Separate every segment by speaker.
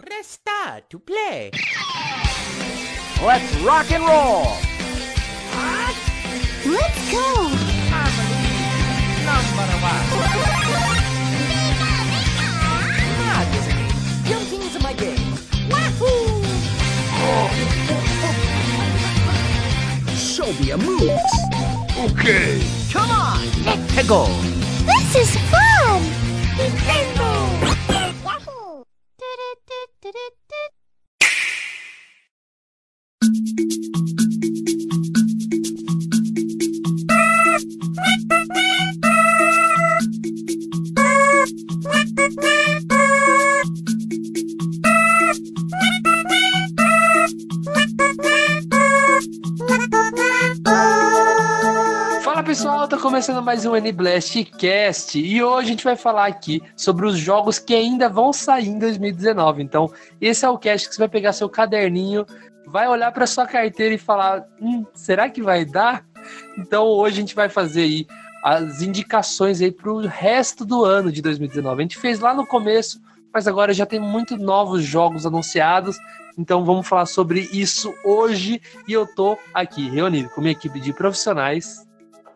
Speaker 1: Press star to play.
Speaker 2: Let's rock and roll!
Speaker 3: Let's go!
Speaker 1: Number one. Majesty, jumping into my game. Wahoo!
Speaker 2: Show me a moves! Okay!
Speaker 1: Come on, let's go.
Speaker 3: This is fun!
Speaker 4: Começando mais um N-Blast Cast e hoje a gente vai falar aqui sobre os jogos que ainda vão sair em 2019. Então, esse é o cast que você vai pegar seu caderninho, vai olhar para sua carteira e falar: hum, será que vai dar? Então, hoje a gente vai fazer aí as indicações aí pro resto do ano de 2019. A gente fez lá no começo, mas agora já tem muitos novos jogos anunciados. Então vamos falar sobre isso hoje e eu tô aqui reunido com minha equipe de profissionais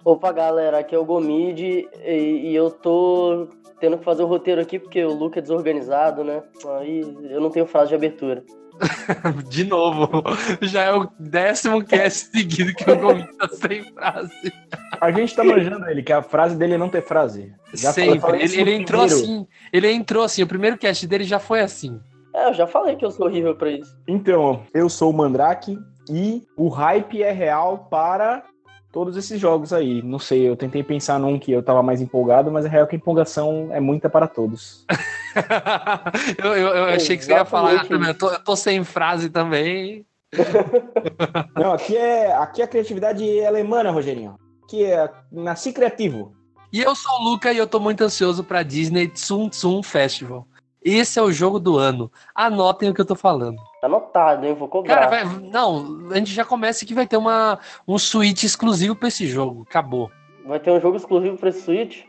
Speaker 5: Opa, galera, aqui é o Gomid e, e eu tô tendo que fazer o roteiro aqui porque o Luca é desorganizado, né? Aí eu não tenho frase de abertura.
Speaker 4: De novo, já é o décimo cast seguido que o Gomes tá sem frase.
Speaker 6: A gente tá manjando ele, que a frase dele é não ter frase. Já
Speaker 4: Sempre. Ele, ele entrou assim. Ele entrou assim. O primeiro cast dele já foi assim.
Speaker 5: É, eu já falei que eu sou horrível pra isso.
Speaker 6: Então, eu sou o Mandrake e o hype é real para todos esses jogos aí. Não sei, eu tentei pensar num que eu tava mais empolgado, mas é real que a empolgação é muita para todos.
Speaker 4: eu, eu, eu achei que você ia falar também. Eu tô, eu tô sem frase também.
Speaker 6: Não, aqui é, aqui a criatividade é alemã, Rogerinho. Aqui é nasci criativo.
Speaker 4: E eu sou o Luca e eu tô muito ansioso pra Disney Tsum Tsum Festival. Esse é o jogo do ano. Anotem o que eu tô falando.
Speaker 5: Tá anotado, hein? Vou cobrar.
Speaker 4: Cara, vai, não, a gente já começa que vai ter uma, um Switch exclusivo pra esse jogo. Acabou.
Speaker 5: Vai ter um jogo exclusivo pra esse Switch?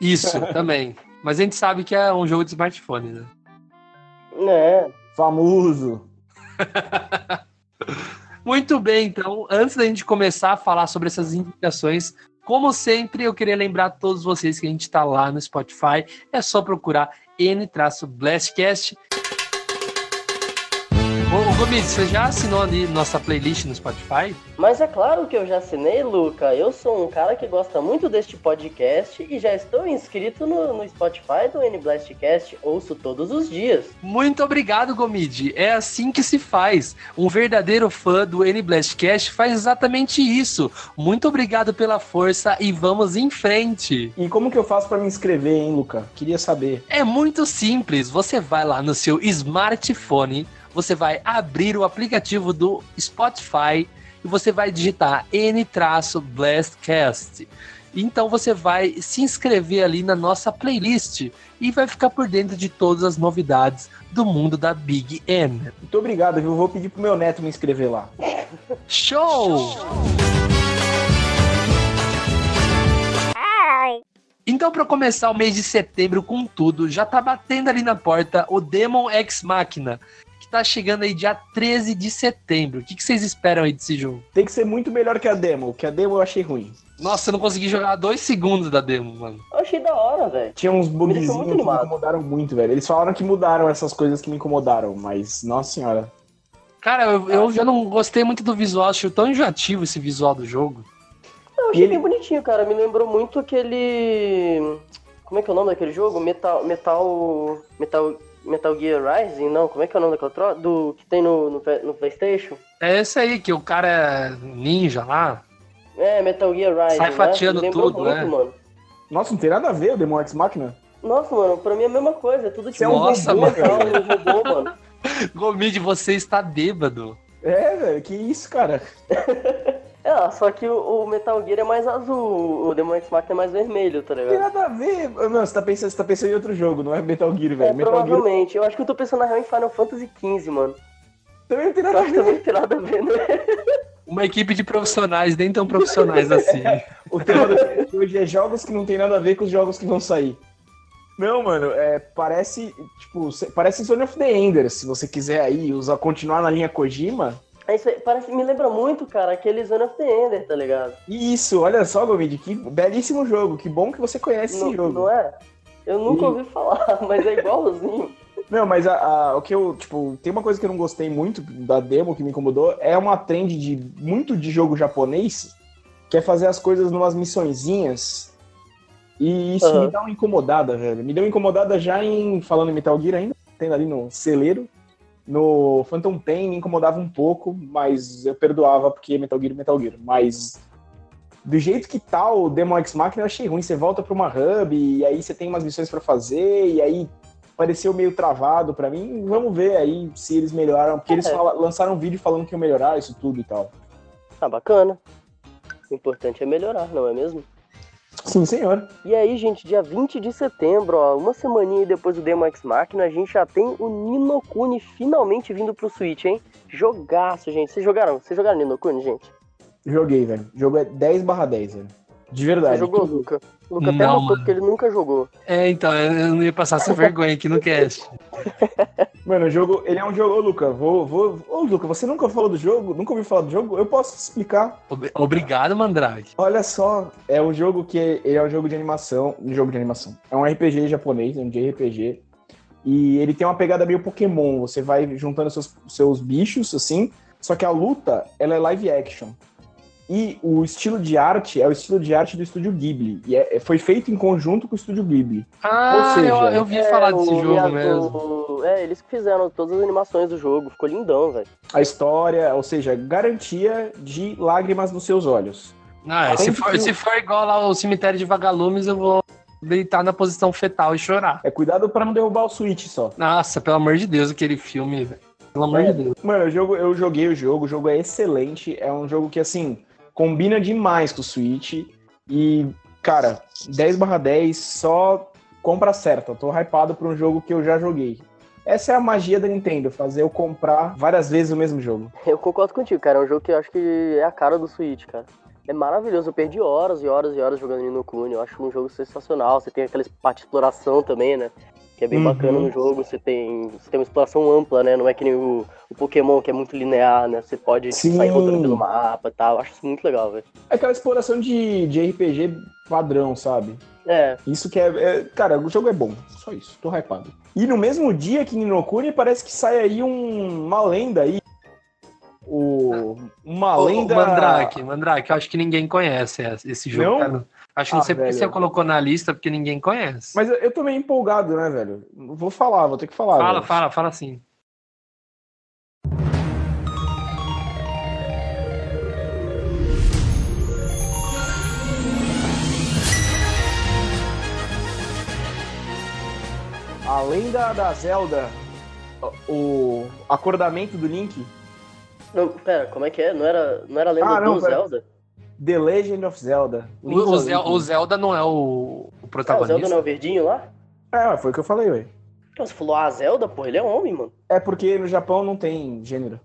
Speaker 4: Isso, também. Mas a gente sabe que é um jogo de smartphone, né?
Speaker 5: É.
Speaker 6: Famoso.
Speaker 4: Muito bem, então, antes da gente começar a falar sobre essas indicações, como sempre, eu queria lembrar a todos vocês que a gente está lá no Spotify. É só procurar N-Blastcast. Gomes, você já assinou ali nossa playlist no Spotify?
Speaker 5: Mas é claro que eu já assinei, Luca. Eu sou um cara que gosta muito deste podcast e já estou inscrito no, no Spotify do N-Blastcast. Ouço todos os dias.
Speaker 4: Muito obrigado, Gomid. É assim que se faz. Um verdadeiro fã do N-Blastcast faz exatamente isso. Muito obrigado pela força e vamos em frente.
Speaker 6: E como que eu faço pra me inscrever, hein, Luca? Queria saber.
Speaker 4: É muito simples. Você vai lá no seu smartphone, você vai abrir o aplicativo do Spotify e você vai digitar N-Blastcast. Então você vai se inscrever ali na nossa playlist e vai ficar por dentro de todas as novidades do mundo da Big N.
Speaker 6: Muito obrigado, viu? Vou pedir pro meu neto me inscrever lá.
Speaker 4: Show! Então, para começar o mês de setembro com tudo, já tá batendo ali na porta o Demon X Machina, que tá chegando aí dia 13 de setembro. O que, que vocês esperam aí desse jogo?
Speaker 6: Tem que ser muito melhor que a demo, que a demo eu achei ruim.
Speaker 4: Nossa, eu não consegui jogar dois segundos da demo, mano.
Speaker 5: Eu achei da hora, velho.
Speaker 6: Tinha uns bugzinhos
Speaker 5: muito
Speaker 6: que me incomodaram muito, velho. Eles falaram que mudaram essas coisas que me incomodaram, mas, nossa senhora.
Speaker 4: Cara, eu, eu já não gostei muito do visual, achei tão enjoativo esse visual do jogo.
Speaker 5: Eu achei
Speaker 6: ele-
Speaker 5: bem bonitinho, cara. Me lembrou muito aquele. Como é que é o nome daquele jogo? Metal. Metal. Metal. Metal Gear Rising? Não, como é que é o nome daquela troca? Do que tem no, no, no PlayStation?
Speaker 4: É esse aí, que o cara é ninja lá.
Speaker 5: É, Metal Gear Rising.
Speaker 4: Sai
Speaker 5: né?
Speaker 4: fatiando
Speaker 5: lembrou
Speaker 4: tudo,
Speaker 5: muito,
Speaker 4: né?
Speaker 5: mano.
Speaker 6: Nossa, não tem nada a ver o Demon X Machina.
Speaker 5: Nossa, mano, pra mim é a mesma coisa. É tudo tipo
Speaker 4: Nossa,
Speaker 6: robô,
Speaker 4: mano.
Speaker 5: um robô, mano.
Speaker 4: Gomid, você está bêbado.
Speaker 6: É, velho, que isso, cara.
Speaker 5: É, só que o, o Metal Gear é mais azul, o Demon X Machina é mais vermelho, tá
Speaker 6: Não tem
Speaker 5: ligado?
Speaker 6: nada a ver. Não, você tá pensando, você tá pensando em outro jogo, não é Metal Gear,
Speaker 5: É,
Speaker 6: velho. Gear
Speaker 5: provavelmente. Eu acho que eu tô pensando na real em Final Fantasy XV, mano.
Speaker 6: também não tem nada a
Speaker 5: acho que
Speaker 6: ver.
Speaker 5: também não tem nada a ver, né?
Speaker 4: Uma equipe de profissionais, nem tão profissionais assim.
Speaker 6: O tema do hoje é jogos que não tem nada a ver com os jogos que vão sair. Não, mano, é, parece, tipo, parece Zone of the Enders, se você quiser aí usar, continuar na linha Kojima.
Speaker 5: É isso aí, parece, me lembra muito, cara, aquele Zone of the Ender, tá ligado?
Speaker 6: Isso, olha só, Gomid, que belíssimo jogo, que bom que você conhece
Speaker 5: Não,
Speaker 6: esse jogo.
Speaker 5: não é? Eu nunca
Speaker 6: E-
Speaker 5: ouvi falar, mas é igualzinho.
Speaker 6: Não, mas a, a- o que eu, tipo, tem uma coisa que eu não gostei muito da demo que me incomodou, é uma trend de muito de jogo japonês, que é fazer as coisas numas missõezinhas. E isso
Speaker 5: Aham.
Speaker 6: me dá uma incomodada, velho. Me deu uma incomodada já em falando em Metal Gear ainda, tendo ali no celeiro. No Phantom Pain me incomodava um pouco, mas eu perdoava porque Metal Gear Metal Gear. Mas do jeito que tá o Demo X Machina eu achei ruim. Você volta pra uma hub e aí você tem umas missões pra fazer e aí pareceu meio travado pra mim. Vamos ver aí se eles melhoraram, porque eles
Speaker 5: É.
Speaker 6: fala- lançaram um vídeo falando que iam melhorar isso tudo e tal.
Speaker 5: Ah, bacana. O importante é melhorar, não é mesmo?
Speaker 6: Sim, senhor.
Speaker 5: E aí, gente, dia 20 de setembro, ó, uma semaninha depois do Demo X Machina, a gente já tem o Nino Kuni finalmente vindo pro Switch, hein? Jogaço, gente. Vocês jogaram? Vocês jogaram Nino Kuni, gente?
Speaker 6: Joguei, velho. O jogo é 10 barra 10, velho. De verdade.
Speaker 5: Você jogou. Luca? O Luca até
Speaker 4: Não, mano.
Speaker 5: porque ele nunca jogou.
Speaker 4: É, então, eu não ia passar essa vergonha aqui no cast.
Speaker 6: Mano, o jogo, ele é um jogo. Ô, Luca, vou, vou. Ô, Luca, você nunca falou do jogo? Nunca ouviu falar do jogo? Eu posso explicar.
Speaker 4: Ob- Obrigado, Mandrake.
Speaker 6: Olha só, é um jogo que ele é um jogo de animação, um jogo de animação. É um RPG japonês, é um JRPG. E ele tem uma pegada meio Pokémon. Você vai juntando seus, seus bichos assim, só que a luta ela é live action. E o estilo de arte é o estilo de arte do estúdio Ghibli. E é- foi feito em conjunto com o estúdio Ghibli.
Speaker 4: Ah,
Speaker 6: seja,
Speaker 4: eu, eu vi falar desse jogo
Speaker 5: Miyazo-
Speaker 4: mesmo.
Speaker 5: É, eles que fizeram todas as animações do jogo. Ficou lindão, velho.
Speaker 6: A história, ou seja, garantia de lágrimas nos seus olhos.
Speaker 4: Ah, se for,
Speaker 6: que-
Speaker 4: se for igual lá o cemitério de vagalumes, eu vou deitar na posição fetal e chorar.
Speaker 6: É cuidado pra não derrubar o Switch só.
Speaker 4: Nossa, pelo amor de Deus, aquele filme, velho. Pelo amor de Deus.
Speaker 6: Mano, eu, jogo, eu joguei o jogo, o jogo é excelente. É um jogo que, assim, combina demais com o Switch. E, cara, 10 barra 10 só compra certa. Eu tô hypado pra um jogo que eu já joguei. Essa é a magia da Nintendo, fazer eu comprar várias vezes o mesmo jogo.
Speaker 5: Eu concordo contigo, cara. É um jogo que eu acho que é a cara do Switch, cara. É maravilhoso. Eu perdi horas e horas e horas jogando Nino Kuni. Eu acho um jogo sensacional. Você tem aquela parte de exploração também, né? Que é bem
Speaker 6: Uhum.
Speaker 5: bacana no jogo. Você tem, você tem uma exploração ampla, né? Não é que nem o, o Pokémon, que é muito linear, né? Você pode tipo, sair
Speaker 6: Sim.
Speaker 5: rodando pelo mapa e tal. Acho isso muito legal, velho.
Speaker 6: É aquela exploração de, de RPG padrão, sabe?
Speaker 5: É,
Speaker 6: Isso que é, é- Cara, o jogo é bom. Só isso. Tô hypado. E no mesmo dia que Ninokuni, parece que sai aí um- uma lenda aí. O, uma lenda.
Speaker 4: Mandrake, Mandrake, eu acho que ninguém conhece esse esse jogo.
Speaker 6: Não?
Speaker 4: cara. Acho que não
Speaker 6: Ah,
Speaker 4: sei porque você colocou na lista, porque ninguém conhece.
Speaker 6: Mas eu, eu tô meio empolgado, né, velho? Vou falar, vou ter que falar.
Speaker 4: fala,
Speaker 6: velho.
Speaker 4: fala, fala assim.
Speaker 6: A lenda da Zelda. O acordamento do Link.
Speaker 5: Não, pera, como é que é? Não era, não era a lenda
Speaker 6: Ah, não,
Speaker 5: do
Speaker 6: pera.
Speaker 5: Zelda?
Speaker 6: The Legend of Zelda.
Speaker 4: O, o Zel- o Zelda não é o, o
Speaker 5: Ah, o
Speaker 4: protagonista.
Speaker 5: Zelda não é o verdinho lá?
Speaker 6: É, foi o que eu falei, ué.
Speaker 5: Então, você falou, ah, Zelda, porra, ele é homem, mano.
Speaker 6: É porque no Japão não tem gênero.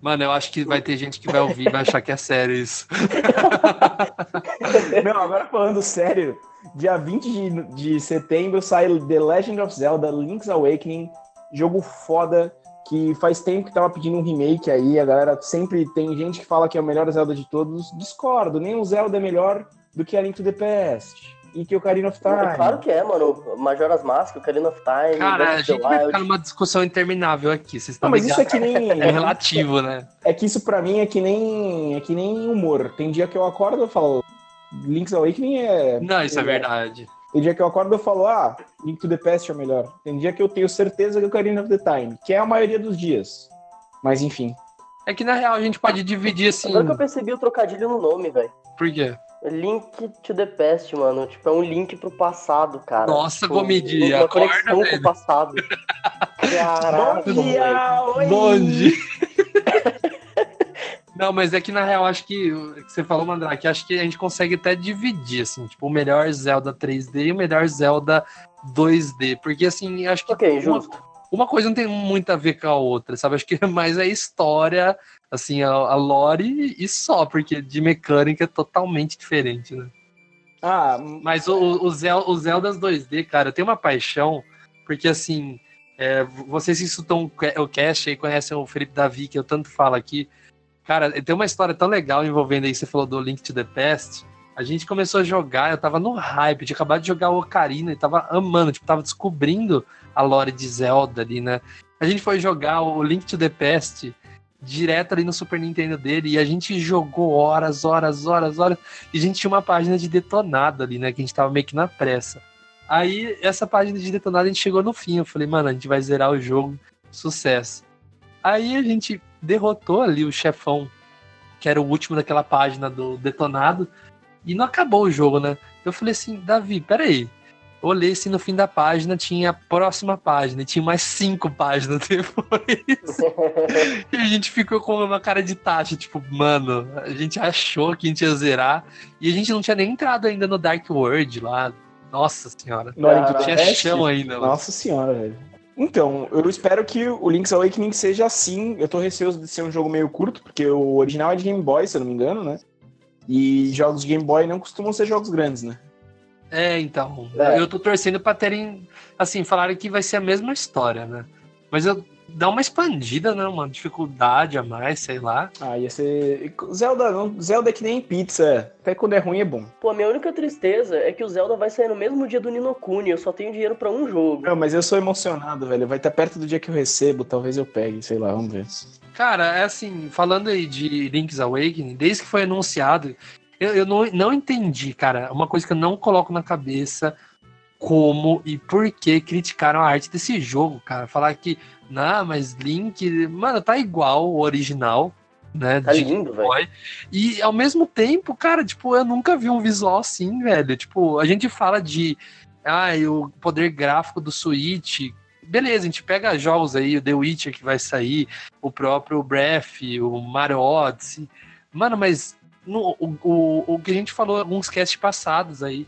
Speaker 4: Mano, eu acho que vai ter gente que vai ouvir e vai achar que é sério isso.
Speaker 6: Não, agora falando sério, dia 20 de, de setembro sai The Legend of Zelda Link's Awakening, jogo foda que faz tempo que tava pedindo um remake aí, a galera sempre tem gente que fala que é o melhor Zelda de todos. Discordo, nenhum Zelda é melhor do que a Link to the Past e que o Ocarina of Time.
Speaker 5: É claro que é, mano. Majora's Mask, Ocarina of Time,
Speaker 4: Cara, a gente vai ficar numa discussão interminável aqui. Vocês
Speaker 6: Não,
Speaker 4: estão
Speaker 6: mas isso é que nem
Speaker 4: É relativo, né?
Speaker 6: é que isso pra mim é que nem é que nem humor. Tem dia que eu acordo e falo Link's Awakening é
Speaker 4: Não, isso é
Speaker 6: melhor.
Speaker 4: verdade.
Speaker 6: Tem dia que eu acordo e eu falo, ah, Link to the Past é o melhor. Tem dia que eu tenho certeza que é o Ocarina of the Time, que é a maioria dos dias. Mas enfim.
Speaker 4: É que na real a gente pode dividir assim.
Speaker 5: Agora que eu percebi o trocadilho no nome, velho.
Speaker 4: Por quê?
Speaker 5: Link to the past, mano. Tipo, é um link pro passado, cara.
Speaker 4: Nossa,
Speaker 5: tipo,
Speaker 4: Gomidi,
Speaker 5: Uma
Speaker 4: acorda,
Speaker 5: conexão com
Speaker 4: velho.
Speaker 5: o passado. Caraca, moleque.
Speaker 6: oi!
Speaker 4: Bonde. Não, mas é que na real acho que o que você falou, Mandrake, acho que a gente consegue até dividir, assim, tipo, o melhor Zelda 3D e o melhor Zelda 2D. Porque assim, acho que
Speaker 5: Ok,
Speaker 4: uma,
Speaker 5: justo.
Speaker 4: uma coisa não tem muito a ver com a outra, sabe? Acho que é mais a história, assim, a, a lore e só, porque de mecânica é totalmente diferente, né?
Speaker 6: Ah,
Speaker 4: Mas o, o, Zel, o Zeldas 2D, cara, tem uma paixão, porque assim, é, vocês que escutam o cast aí, conhecem o Felipe Davi, que eu tanto falo aqui. Cara, tem uma história tão legal envolvendo aí, você falou do Link to the Past. A gente começou a jogar, eu tava no hype, tinha acabado de jogar o Ocarina e tava amando, tipo, tava descobrindo a lore de Zelda ali, né? A gente foi jogar o Link to the Past direto ali no Super Nintendo dele e a gente jogou horas, horas, horas, horas. E a gente tinha uma página de detonado ali, né? Que a gente tava meio que na pressa. Aí, essa página de detonado a gente chegou no fim. Eu falei, mano, a gente vai zerar o jogo. Sucesso. Aí a gente derrotou ali o chefão, que era o último daquela página do detonado. E não acabou o jogo, né? Eu falei assim, Davi, peraí olhei assim no fim da página, tinha a próxima página, e tinha mais cinco páginas depois. e a gente ficou com uma cara de taxa, tipo, mano, a gente achou que a gente ia zerar, e a gente não tinha nem entrado ainda no Dark World lá. Nossa senhora.
Speaker 6: Não
Speaker 4: tinha chão ainda.
Speaker 6: Mano. Nossa senhora, velho. Então, eu espero que o Link's Awakening seja assim. Eu tô receoso de ser um jogo meio curto, porque o original é de Game Boy, se eu não me engano, né? E jogos de Game Boy não costumam ser jogos grandes, né?
Speaker 4: É, então. É. Eu tô torcendo pra terem. Assim, falarem que vai ser a mesma história, né? Mas eu dá uma expandida, né? Uma dificuldade a mais, sei lá.
Speaker 6: Ah, ia ser. Zelda não. Zelda é que nem pizza. Até quando é ruim é bom.
Speaker 5: Pô, a minha única tristeza é que o Zelda vai sair no mesmo dia do Nino Kuni. Eu só tenho dinheiro para um jogo.
Speaker 6: Não, mas eu sou emocionado, velho. Vai estar perto do dia que eu recebo. Talvez eu pegue, sei lá, vamos ver.
Speaker 4: Cara, é assim, falando aí de Link's Awakening, desde que foi anunciado, eu, eu não, não entendi, cara. Uma coisa que eu não coloco na cabeça como e por que criticaram a arte desse jogo, cara. Falar que, não, mas Link, mano, tá igual o original, né?
Speaker 5: Tá lindo, velho.
Speaker 4: E ao mesmo tempo, cara, tipo, eu nunca vi um visual assim, velho. Tipo, a gente fala de, ah, o poder gráfico do Switch. Beleza, a gente pega jogos aí, o The Witcher que vai sair, o próprio Breath, o Mario Odyssey. Mano, mas no, o, o, o que a gente falou alguns casts passados aí.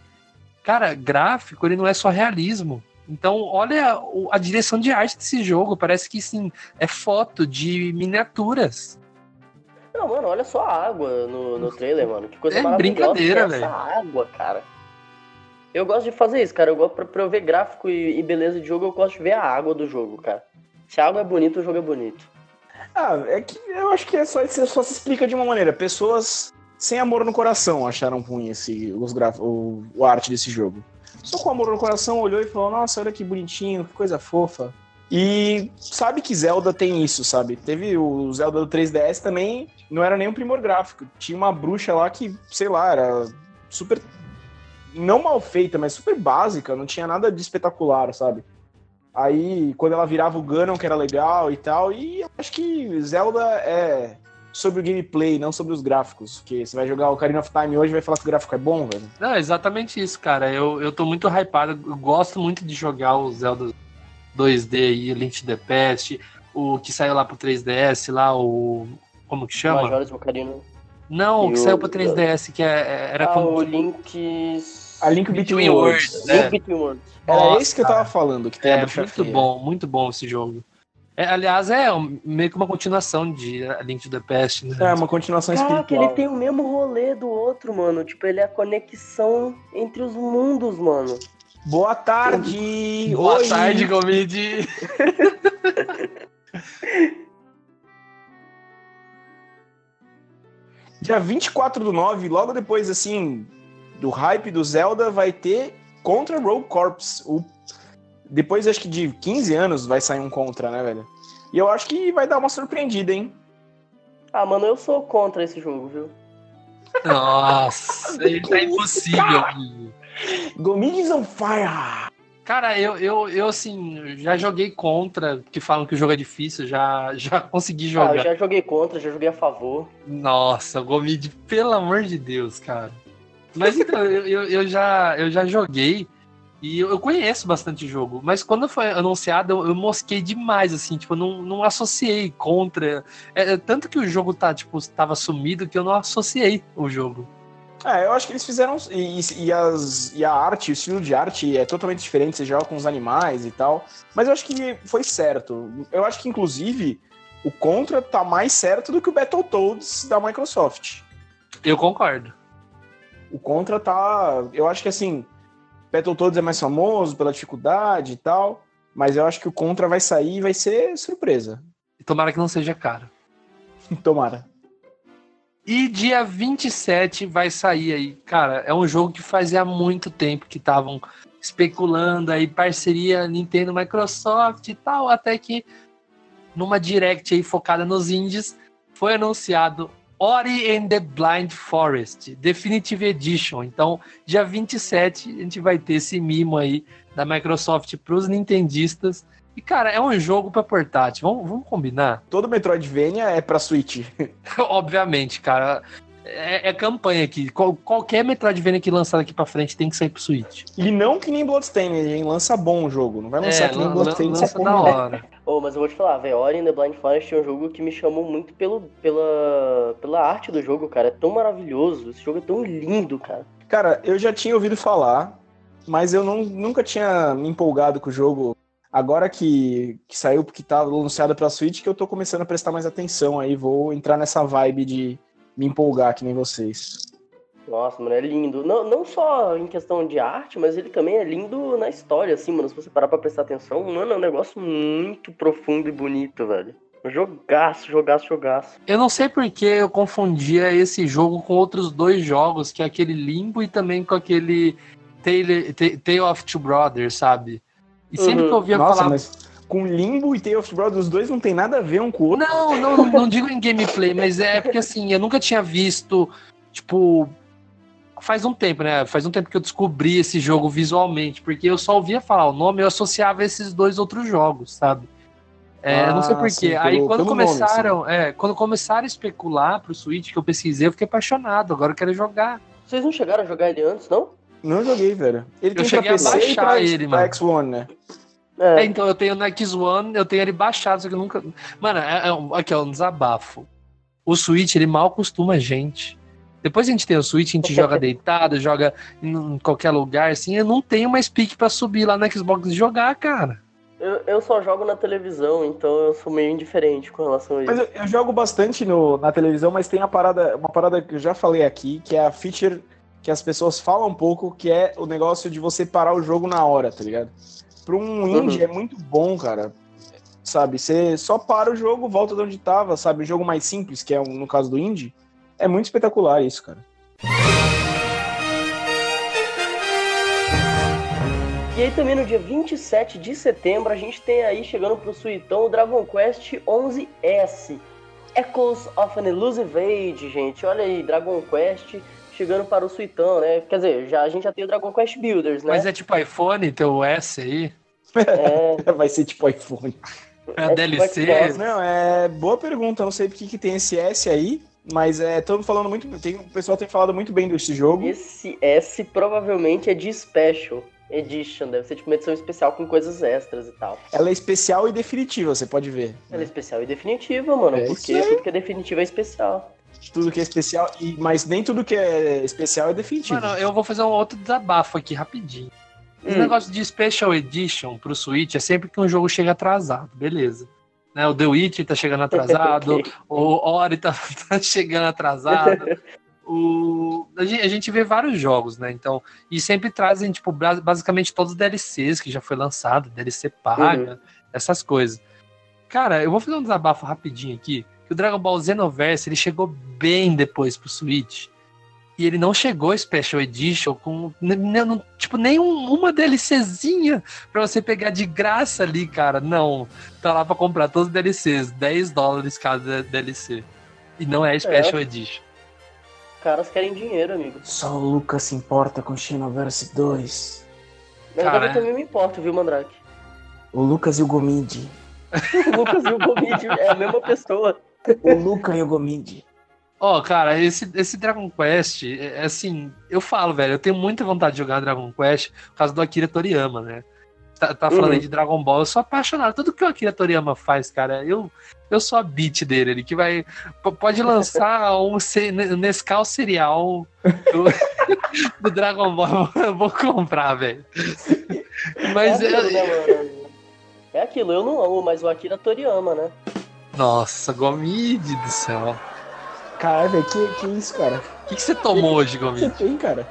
Speaker 4: Cara, gráfico, ele não é só realismo. Então, olha a, a, direção de arte desse jogo. Parece que sim, é foto de miniaturas.
Speaker 5: Não, mano, olha só a água no, no trailer, mano. Que coisa
Speaker 4: é
Speaker 5: maravilhosa.
Speaker 4: Brincadeira,
Speaker 5: velho. Essa água, cara. Eu gosto de fazer isso, cara. Eu gosto pra, pra eu ver gráfico e, e, beleza de jogo, eu gosto de ver a água do jogo, cara. Se a água é bonita, o jogo é bonito.
Speaker 6: Ah, é que eu acho que é só, só se explica de uma maneira. Pessoas sem amor no coração acharam ruim esse, os o, o arte desse jogo. Só com amor no coração olhou e falou: Nossa, olha que bonitinho, que coisa fofa. E sabe que Zelda tem isso, sabe? Teve o Zelda do 3DS também, não era nem um primor gráfico. Tinha uma bruxa lá que, sei lá, era super. Não mal feita, mas super básica, não tinha nada de espetacular, sabe? Aí, quando ela virava o Ganon, que era legal e tal, e acho que Zelda é sobre o gameplay, não sobre os gráficos. Porque você vai jogar o Ocarina of Time hoje e vai falar que o gráfico é bom, velho.
Speaker 4: Não, exatamente isso, cara. Eu, eu tô muito hypado. Eu gosto muito de jogar o Zelda 2D aí, Link to the Past, o que saiu lá pro 3DS, lá, o. Como que chama?
Speaker 5: Majora's Ocarina.
Speaker 4: Não, o que saiu pro 3DS, que é, era
Speaker 5: ah,
Speaker 4: como.
Speaker 5: o Link.
Speaker 6: A Link Between Worlds.
Speaker 5: Link é. Between Worlds.
Speaker 6: Era Nossa, esse que eu tava falando, que tem
Speaker 4: é,
Speaker 6: a
Speaker 4: muito
Speaker 6: feia.
Speaker 4: bom, muito bom esse jogo. É, aliás, é meio que uma continuação de A Link to the Past, né?
Speaker 6: É, uma continuação
Speaker 5: Caraca,
Speaker 6: espiritual.
Speaker 5: ele tem o mesmo rolê do outro, mano. Tipo, ele é a conexão entre os mundos, mano.
Speaker 6: Boa tarde!
Speaker 4: Boa
Speaker 6: Oi.
Speaker 4: tarde, Gomide!
Speaker 6: Dia 24 do 9, logo depois, assim, do hype do Zelda, vai ter Contra Rogue Corps, o depois, acho que de 15 anos, vai sair um contra, né, velho? E eu acho que vai dar uma surpreendida, hein?
Speaker 5: Ah, mano, eu sou contra esse jogo, viu?
Speaker 4: Nossa, ele tá impossível.
Speaker 6: Gomides on fire!
Speaker 4: Cara, eu, eu, eu, assim, já joguei contra, que falam que o jogo é difícil, já, já consegui jogar. Ah, eu
Speaker 5: já joguei contra, já joguei a favor.
Speaker 4: Nossa, Gomid, pelo amor de Deus, cara. Mas então, eu, eu, eu, já, eu já joguei e eu conheço bastante jogo, mas quando foi anunciado, eu, eu mosquei demais, assim, tipo, não, não associei contra. É, é, tanto que o jogo tá, tipo, tava sumido que eu não associei o jogo.
Speaker 6: É, eu acho que eles fizeram. E, e, as, e a arte, o estilo de arte é totalmente diferente, você joga com os animais e tal. Mas eu acho que foi certo. Eu acho que, inclusive, o Contra tá mais certo do que o Battletoads da Microsoft.
Speaker 4: Eu concordo.
Speaker 6: O Contra tá. Eu acho que assim. Battletoads é mais famoso pela dificuldade e tal. Mas eu acho que o Contra vai sair e vai ser surpresa.
Speaker 4: Tomara que não seja caro.
Speaker 6: Tomara.
Speaker 4: E dia 27 vai sair aí. Cara, é um jogo que fazia muito tempo que estavam especulando aí parceria Nintendo Microsoft e tal, até que numa direct aí focada nos indies foi anunciado Ori and the Blind Forest Definitive Edition. Então, dia 27 a gente vai ter esse mimo aí da Microsoft para os nintendistas. E, cara, é um jogo para portátil. Vamos, vamos combinar?
Speaker 6: Todo Metroidvania é pra Switch.
Speaker 4: Obviamente, cara. É, é campanha aqui. Qual, qualquer Metroidvania que lançar daqui pra frente tem que sair pro Switch.
Speaker 6: E não que nem Bloodstained, hein? Lança bom o jogo. Não vai lançar
Speaker 4: É,
Speaker 6: que nem Bloodstained.
Speaker 4: lança da hora.
Speaker 5: Ô, mas eu vou te falar, velho, Ori and the Blind Forest é um jogo que me chamou muito pelo, pela, pela arte do jogo, cara. É tão maravilhoso. Esse jogo é tão lindo, cara.
Speaker 6: Cara, eu já tinha ouvido falar, mas eu não, nunca tinha me empolgado com o jogo. Agora que, que saiu, que tá anunciado pra Switch, que eu tô começando a prestar mais atenção aí. Vou entrar nessa vibe de me empolgar, que nem vocês.
Speaker 5: Nossa, mano, é lindo. Não, não só em questão de arte, mas ele também é lindo na história, assim, mano. Se você parar pra prestar atenção, mano, é um negócio muito profundo e bonito, velho. Jogaço, jogaço, jogaço.
Speaker 4: Eu não sei porque eu confundia esse jogo com outros dois jogos, que é aquele Limbo e também com aquele Tale, Ta- Tale of Two Brothers, sabe? E sempre
Speaker 5: Uhum.
Speaker 4: que eu ouvia
Speaker 6: Nossa,
Speaker 4: falar.
Speaker 6: mas com Limbo e Tale of Brothers, os dois não tem nada a ver um com o outro.
Speaker 4: Não, não, não digo em gameplay, mas é porque assim, eu nunca tinha visto, tipo. Faz um tempo, né? Faz um tempo que eu descobri esse jogo visualmente, porque eu só ouvia falar o nome e eu associava esses dois outros jogos, sabe? É, eu não sei
Speaker 6: Ah,
Speaker 4: porquê. Aí quando
Speaker 6: pelo nome,
Speaker 4: começaram, é, quando começaram a especular pro Switch que eu pesquisei, eu fiquei apaixonado. Agora eu quero jogar.
Speaker 5: Vocês não chegaram a jogar ele antes, não?
Speaker 6: Não joguei, velho. Ele
Speaker 4: Eu
Speaker 6: tem
Speaker 4: cheguei
Speaker 6: pra
Speaker 4: a
Speaker 6: PC e
Speaker 4: baixar
Speaker 6: pra,
Speaker 4: ele,
Speaker 6: pra
Speaker 4: mano.
Speaker 6: X1, né?
Speaker 4: É,
Speaker 5: É.
Speaker 4: então eu tenho no X1, eu tenho ele baixado, só que eu nunca. Mano, é, é um- aqui, ó, um desabafo. O Switch, ele mal acostuma a gente. Depois a gente tem o Switch, a gente joga deitado, joga em em qualquer lugar, assim. Eu não tenho mais pique pra subir lá no Xbox e jogar, cara.
Speaker 5: Eu, eu só jogo na televisão, então eu sou meio indiferente com relação a isso.
Speaker 6: Mas eu, eu jogo bastante no, na televisão, mas tem a parada, uma parada que eu já falei aqui, que é a feature que as pessoas falam um pouco, que é o negócio de você parar o jogo na hora, tá ligado? Pra um indie é muito bom, cara. Sabe, você só para o jogo, volta de onde tava, sabe? O jogo mais simples, que é no caso do indie, é muito espetacular isso, cara.
Speaker 5: E aí também no dia 27 de setembro a gente tem aí chegando pro suitão o Dragon Quest 11S. Echoes of an Elusive Age, gente. Olha aí, Dragon Quest chegando para o suitão, né? Quer dizer, já, a gente já tem o Dragon Quest Builders, né?
Speaker 4: Mas é tipo iPhone, teu S aí.
Speaker 5: É,
Speaker 6: Vai ser tipo iPhone.
Speaker 4: É a
Speaker 5: É tipo
Speaker 4: DLC.
Speaker 5: Xbox.
Speaker 6: Não, é boa pergunta. Não sei porque que tem esse S aí, mas é todo falando muito. Tem, o pessoal tem falado muito bem desse jogo.
Speaker 5: esse S provavelmente é de Special Edition. Deve ser tipo uma edição especial com coisas extras e tal.
Speaker 6: Ela é especial e definitiva, você pode ver.
Speaker 5: Ela é especial e definitiva, mano.
Speaker 6: É
Speaker 5: porque
Speaker 6: isso aí.
Speaker 5: tudo que é definitivo é especial.
Speaker 6: Tudo que é especial, e, mas nem tudo que é especial é definitivo.
Speaker 4: Mano, eu vou fazer um outro desabafo aqui rapidinho. Esse
Speaker 5: Hum.
Speaker 4: negócio de Special Edition pro Switch é sempre que um jogo chega atrasado, beleza. Né, o The Witcher tá chegando atrasado,
Speaker 5: Ok.
Speaker 4: o Ori tá, tá chegando atrasado. O, a, gente, a gente vê vários jogos, né? Então, e sempre trazem, tipo, basicamente todos os DLCs que já foi lançado, DLC paga, essas coisas. Cara, eu vou fazer um desabafo rapidinho aqui, que o Dragon Ball Xenoverse, ele chegou bem depois pro Switch. E ele não chegou Special Edition com, tipo, nenhuma DLCzinha pra você pegar de graça ali, cara. Não. Tá lá pra comprar todos os DLCs, 10 dólares cada DLC. E não é Special Edition.
Speaker 5: Os caras querem dinheiro, amigo.
Speaker 6: Só o Lucas se importa com Xenoverse 2.
Speaker 5: Mas
Speaker 4: Cara,
Speaker 5: eu também me importo, viu, Mandrake?
Speaker 6: O Lucas e o Gomid.
Speaker 5: O Lucas e o Gomid é a mesma pessoa.
Speaker 6: O Luca e o Gomid.
Speaker 4: Ó, cara, esse, esse Dragon Quest, é, é assim, eu falo, velho, eu tenho muita vontade de jogar Dragon Quest por causa do Akira Toriyama, né? Tá, tá falando
Speaker 5: Uhum.
Speaker 4: aí de Dragon Ball, eu sou apaixonado. Tudo que o Akira Toriyama faz, cara, eu, eu sou a beat dele, ele que vai. Pode lançar um ce- Nescau cereal do, do Dragon Ball, eu vou comprar, velho. Mas
Speaker 5: é aquilo,
Speaker 4: eu-
Speaker 5: né? É aquilo, eu não amo, mas o Akira Toriyama, né?
Speaker 4: Nossa, Gomide do céu.
Speaker 6: Caralho, velho, que, que isso, cara?
Speaker 4: O que, que você tomou hoje,
Speaker 6: que
Speaker 4: Gomes?
Speaker 6: você tem, cara?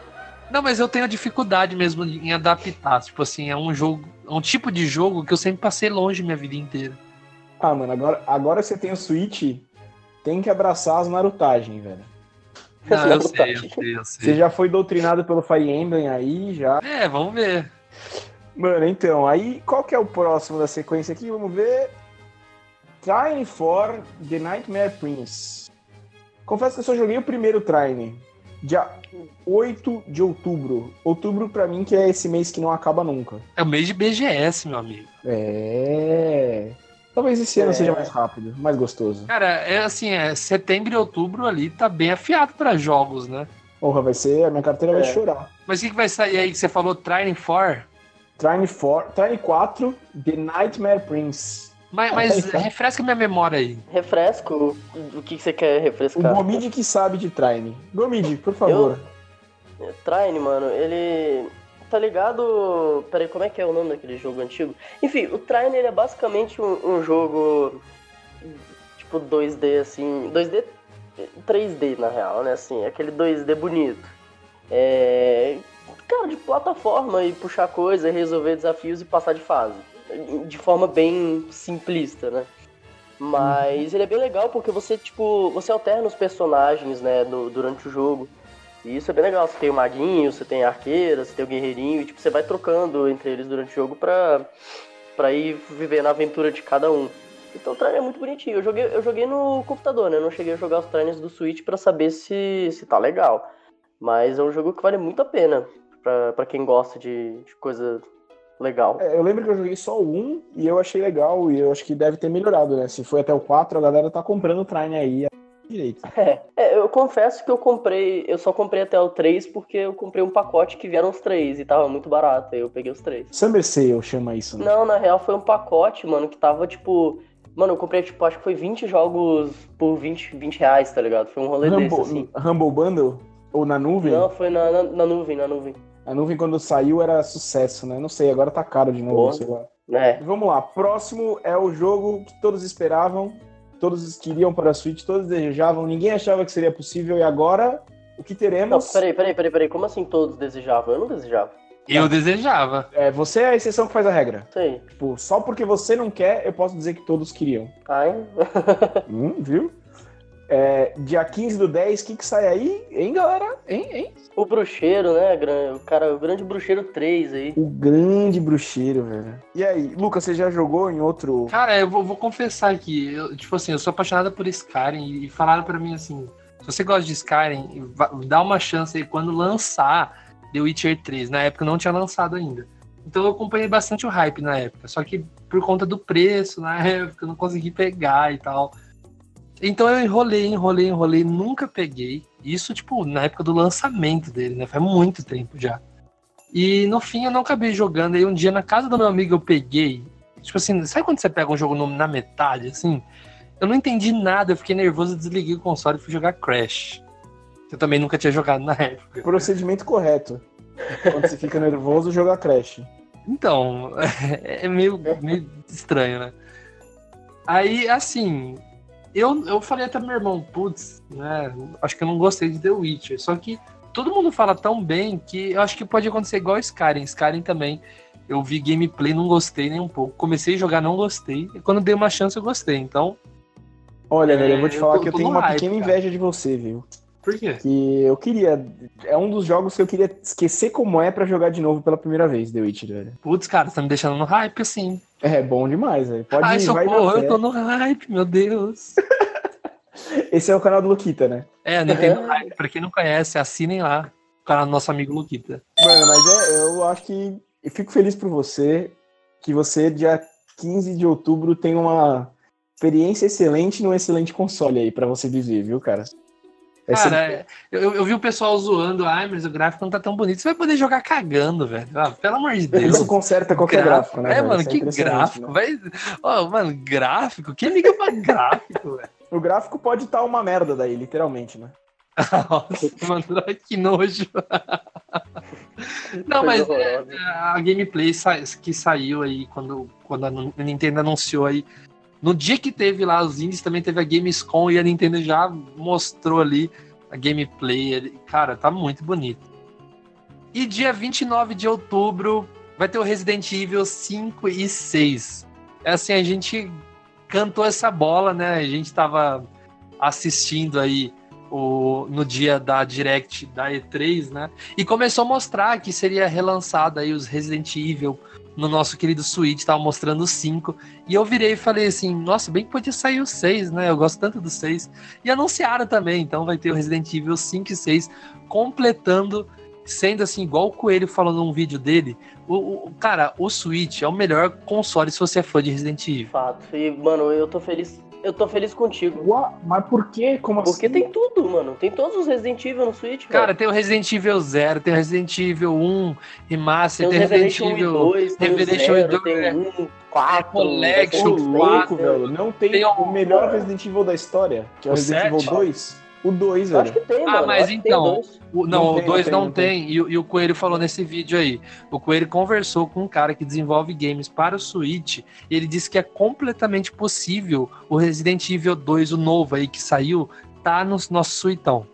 Speaker 4: Não, mas eu tenho dificuldade mesmo em adaptar. Tipo assim, é um jogo. É um tipo de jogo que eu sempre passei longe minha vida inteira.
Speaker 6: Ah, mano, agora, agora você tem o Switch, tem que abraçar as narutagens, velho.
Speaker 4: Não, eu sei, eu sei, eu
Speaker 6: Você
Speaker 4: sei.
Speaker 6: já foi doutrinado pelo Fire Emblem aí, já.
Speaker 4: É, vamos ver.
Speaker 6: Mano, então, aí qual que é o próximo da sequência aqui? Vamos ver. Trine for The Nightmare Prince. Confesso que eu só joguei o primeiro Trine. Dia 8 de outubro. Outubro pra mim que é esse mês que não acaba nunca.
Speaker 4: É o mês de BGS, meu amigo.
Speaker 6: É. Talvez esse ano
Speaker 5: É.
Speaker 6: seja mais rápido, mais gostoso.
Speaker 4: Cara, é assim, é setembro e outubro ali tá bem afiado pra jogos, né?
Speaker 6: Porra, vai ser. A minha carteira vai
Speaker 5: É.
Speaker 6: chorar.
Speaker 4: Mas o que, que vai sair aí que você falou?
Speaker 6: Trine 4, Trine 4, The Nightmare Prince.
Speaker 4: Mas, mas
Speaker 6: tá.
Speaker 4: refresca minha memória aí.
Speaker 5: Refresco, o que, que você quer
Speaker 6: O
Speaker 5: refrescar?
Speaker 6: Gomid que sabe de Trine. Gomid, por favor.
Speaker 5: Trine, mano, ele. Tá ligado. Peraí, como é que é o nome daquele jogo antigo? Enfim, o Trine ele é basicamente um, um jogo. Tipo 2D assim. 2D. 3D na real, né? Assim, aquele 2D bonito. É. Cara, de plataforma e puxar coisa, resolver desafios e passar de fase. De forma bem simplista, né? Mas ele é bem legal porque você, tipo, você alterna os personagens, né, durante o jogo. E isso é bem legal. Você tem o maguinho, você tem a arqueira, você tem o guerreirinho, e tipo, você vai trocando entre eles durante o jogo pra, pra ir vivendo a aventura de cada um. Então o trailer é muito bonitinho. Eu joguei, eu joguei no computador, né? Eu não cheguei a jogar os trailers do Switch pra saber se, se tá legal. Mas é um jogo que vale muito a pena pra quem gosta de, de coisa legal.
Speaker 6: É, eu lembro que eu joguei só 1 e eu achei legal e eu acho que deve ter melhorado, né? Se foi até o 4, a galera tá comprando o Trine aí direito.
Speaker 5: É, é, eu confesso que eu comprei, eu só comprei até o 3 porque eu comprei um pacote que vieram os três e tava muito barato, aí eu peguei os três.
Speaker 6: Summer Sale chama isso, né?
Speaker 5: Não, na real foi um pacote, mano, que tava tipo. Mano, eu comprei, tipo, acho que foi 20 jogos por 20, 20 reais, tá ligado? Foi um rolê desse,
Speaker 6: Humble,
Speaker 5: assim.
Speaker 6: Humble Bundle? Ou na nuvem?
Speaker 5: Não, foi na, na, na nuvem, na nuvem.
Speaker 6: A nuvem quando saiu era sucesso, né? Não sei, agora tá caro de novo, sei lá.
Speaker 5: É.
Speaker 6: Vamos lá, próximo é o jogo que todos esperavam, todos queriam para a Switch, todos desejavam, ninguém achava que seria possível e agora o que
Speaker 5: Não,
Speaker 6: teremos?
Speaker 5: peraí, peraí, peraí, peraí. Como assim todos desejavam? Eu não desejava.
Speaker 4: Eu desejava.
Speaker 6: É, você é a exceção que faz a regra.
Speaker 5: Aí.
Speaker 6: Tipo, só porque você não quer, eu posso dizer que todos queriam.
Speaker 5: Ai.
Speaker 6: Hum, viu? É, dia 15 do 10, o que, que sai aí? Hein, galera? Hein, hein?
Speaker 5: o bruxeiro, né? O cara, o grande bruxeiro 3 aí.
Speaker 6: O grande bruxeiro, velho. E aí, Lucas, você já jogou em outro.
Speaker 4: Cara, eu vou, vou confessar aqui, eu, tipo assim, eu sou apaixonada por Skyrim e falaram pra mim assim, se você gosta de Skyrim, dá uma chance aí quando lançar The Witcher 3. Na época não tinha lançado ainda. Então eu acompanhei bastante o hype na época, só que por conta do preço na época eu não consegui pegar e tal. Então eu enrolei, enrolei, enrolei, nunca peguei. Isso, tipo, na época do lançamento dele, né? Faz muito tempo já. E no fim eu não acabei jogando. Aí um dia na casa do meu amigo eu peguei. Tipo assim, sabe quando você pega um jogo na metade, assim? Eu não entendi nada, eu fiquei nervoso, desliguei o console e fui jogar Crash. Eu também nunca tinha jogado na época.
Speaker 6: Procedimento correto. Quando você fica nervoso, jogar Crash.
Speaker 4: Então, é meio, meio estranho, né? Aí, assim, eu, eu falei até pro meu irmão, putz, né? Acho que eu não gostei de The Witcher. Só que todo mundo fala tão bem que eu acho que pode acontecer igual Skyrim. Skyrim também. Eu vi gameplay, não gostei nem um pouco. Comecei a jogar, não gostei. E quando dei uma chance, eu gostei. Então,
Speaker 6: Olha,
Speaker 4: É,
Speaker 6: velho, eu vou te
Speaker 4: eu
Speaker 6: falar
Speaker 4: tô-
Speaker 6: que eu tenho uma
Speaker 4: hype,
Speaker 6: pequena
Speaker 4: cara.
Speaker 6: inveja de você, viu?
Speaker 4: Por quê?
Speaker 6: Que eu queria. É um dos jogos que eu queria esquecer como é pra jogar de novo pela primeira vez, The Witcher, velho.
Speaker 4: Putz, cara, tá me deixando no hype, assim.
Speaker 6: É bom demais, velho. Pode
Speaker 4: Ai,
Speaker 6: ir,
Speaker 4: socorro, eu tô no hype, meu Deus.
Speaker 6: Esse é o canal do Luquita, né?
Speaker 4: É, Nintendo Hype, pra quem não conhece, assinem lá. O canal do nosso amigo Luquita.
Speaker 6: Mano, mas é, eu acho que. Eu fico feliz por você. Que você, dia 15 de outubro, tem uma experiência excelente num excelente console aí pra você viver, viu, cara? É
Speaker 4: Cara, é, eu, eu vi o pessoal zoando, ai, mas o gráfico não tá tão bonito. Você vai poder jogar cagando, velho. Ah, pelo amor de Deus.
Speaker 6: Isso conserta qualquer gráfico, né?
Speaker 4: É,
Speaker 6: velho?
Speaker 4: mano,
Speaker 6: Isso
Speaker 4: que gráfico.
Speaker 6: né?
Speaker 4: Vai... Ó, mano, gráfico? Quem liga pra gráfico, velho?
Speaker 6: O gráfico pode estar uma merda daí, literalmente, né?
Speaker 4: Nossa, mano, que nojo. Não, mas é, a gameplay que saiu aí quando, quando a Nintendo anunciou aí No dia que teve lá os indies, também teve a Gamescom e a Nintendo já mostrou ali a gameplay. Cara, tá muito bonito. E dia 29 de outubro vai ter o Resident Evil 5 e 6. É assim, a gente cantou essa bola, né? A gente tava assistindo aí o, no dia da Direct da E3, né? E começou a mostrar que seria relançado aí os Resident Evil no nosso querido Switch, tava mostrando o 5. E eu virei e falei assim, nossa, bem que podia sair o 6, né? Eu gosto tanto do 6. E anunciaram também, então vai ter o Resident Evil 5 e 6 completando sendo assim, igual o Coelho falou num vídeo dele, o, o, cara, o Switch é o melhor console se você é fã de Resident Evil.
Speaker 5: Fato. E, mano, eu tô feliz. Eu tô feliz contigo.
Speaker 6: Ué, mas por quê? Como
Speaker 5: Porque
Speaker 6: assim?
Speaker 5: tem tudo, mano. Tem todos os Resident Evil no Switch,
Speaker 4: Cara,
Speaker 5: velho.
Speaker 4: tem o Resident Evil 0, tem o Resident Evil 1 Remaster,
Speaker 5: Tem
Speaker 4: tem,
Speaker 5: o
Speaker 4: Resident
Speaker 5: Revelation 1 e
Speaker 4: Evil
Speaker 5: 2, tem o
Speaker 4: Revelation 0,2,
Speaker 5: tem
Speaker 4: é.
Speaker 5: o 1, 4,
Speaker 4: Collection,
Speaker 6: Ô,
Speaker 5: vai ter o
Speaker 6: louco,
Speaker 5: três,
Speaker 6: velho. Não tem,
Speaker 4: Tem
Speaker 6: o melhor Resident Evil da história, que é o,
Speaker 4: O
Speaker 6: Resident
Speaker 4: sete?
Speaker 6: Evil 2. O 2,
Speaker 5: Eu acho
Speaker 6: velho.
Speaker 5: que tem,
Speaker 4: Ah,
Speaker 5: mano.
Speaker 4: mas
Speaker 5: que tem
Speaker 4: então,
Speaker 5: dois.
Speaker 4: O- não,
Speaker 6: Não
Speaker 4: o
Speaker 6: tem,
Speaker 4: 2
Speaker 6: não tem,
Speaker 4: não
Speaker 6: não
Speaker 4: tem. E, o- e o Coelho falou nesse vídeo aí. O Coelho conversou com um cara que desenvolve games para o Switch. E ele disse que é completamente possível o Resident Evil 2, o novo aí que saiu, tá no nosso suitão.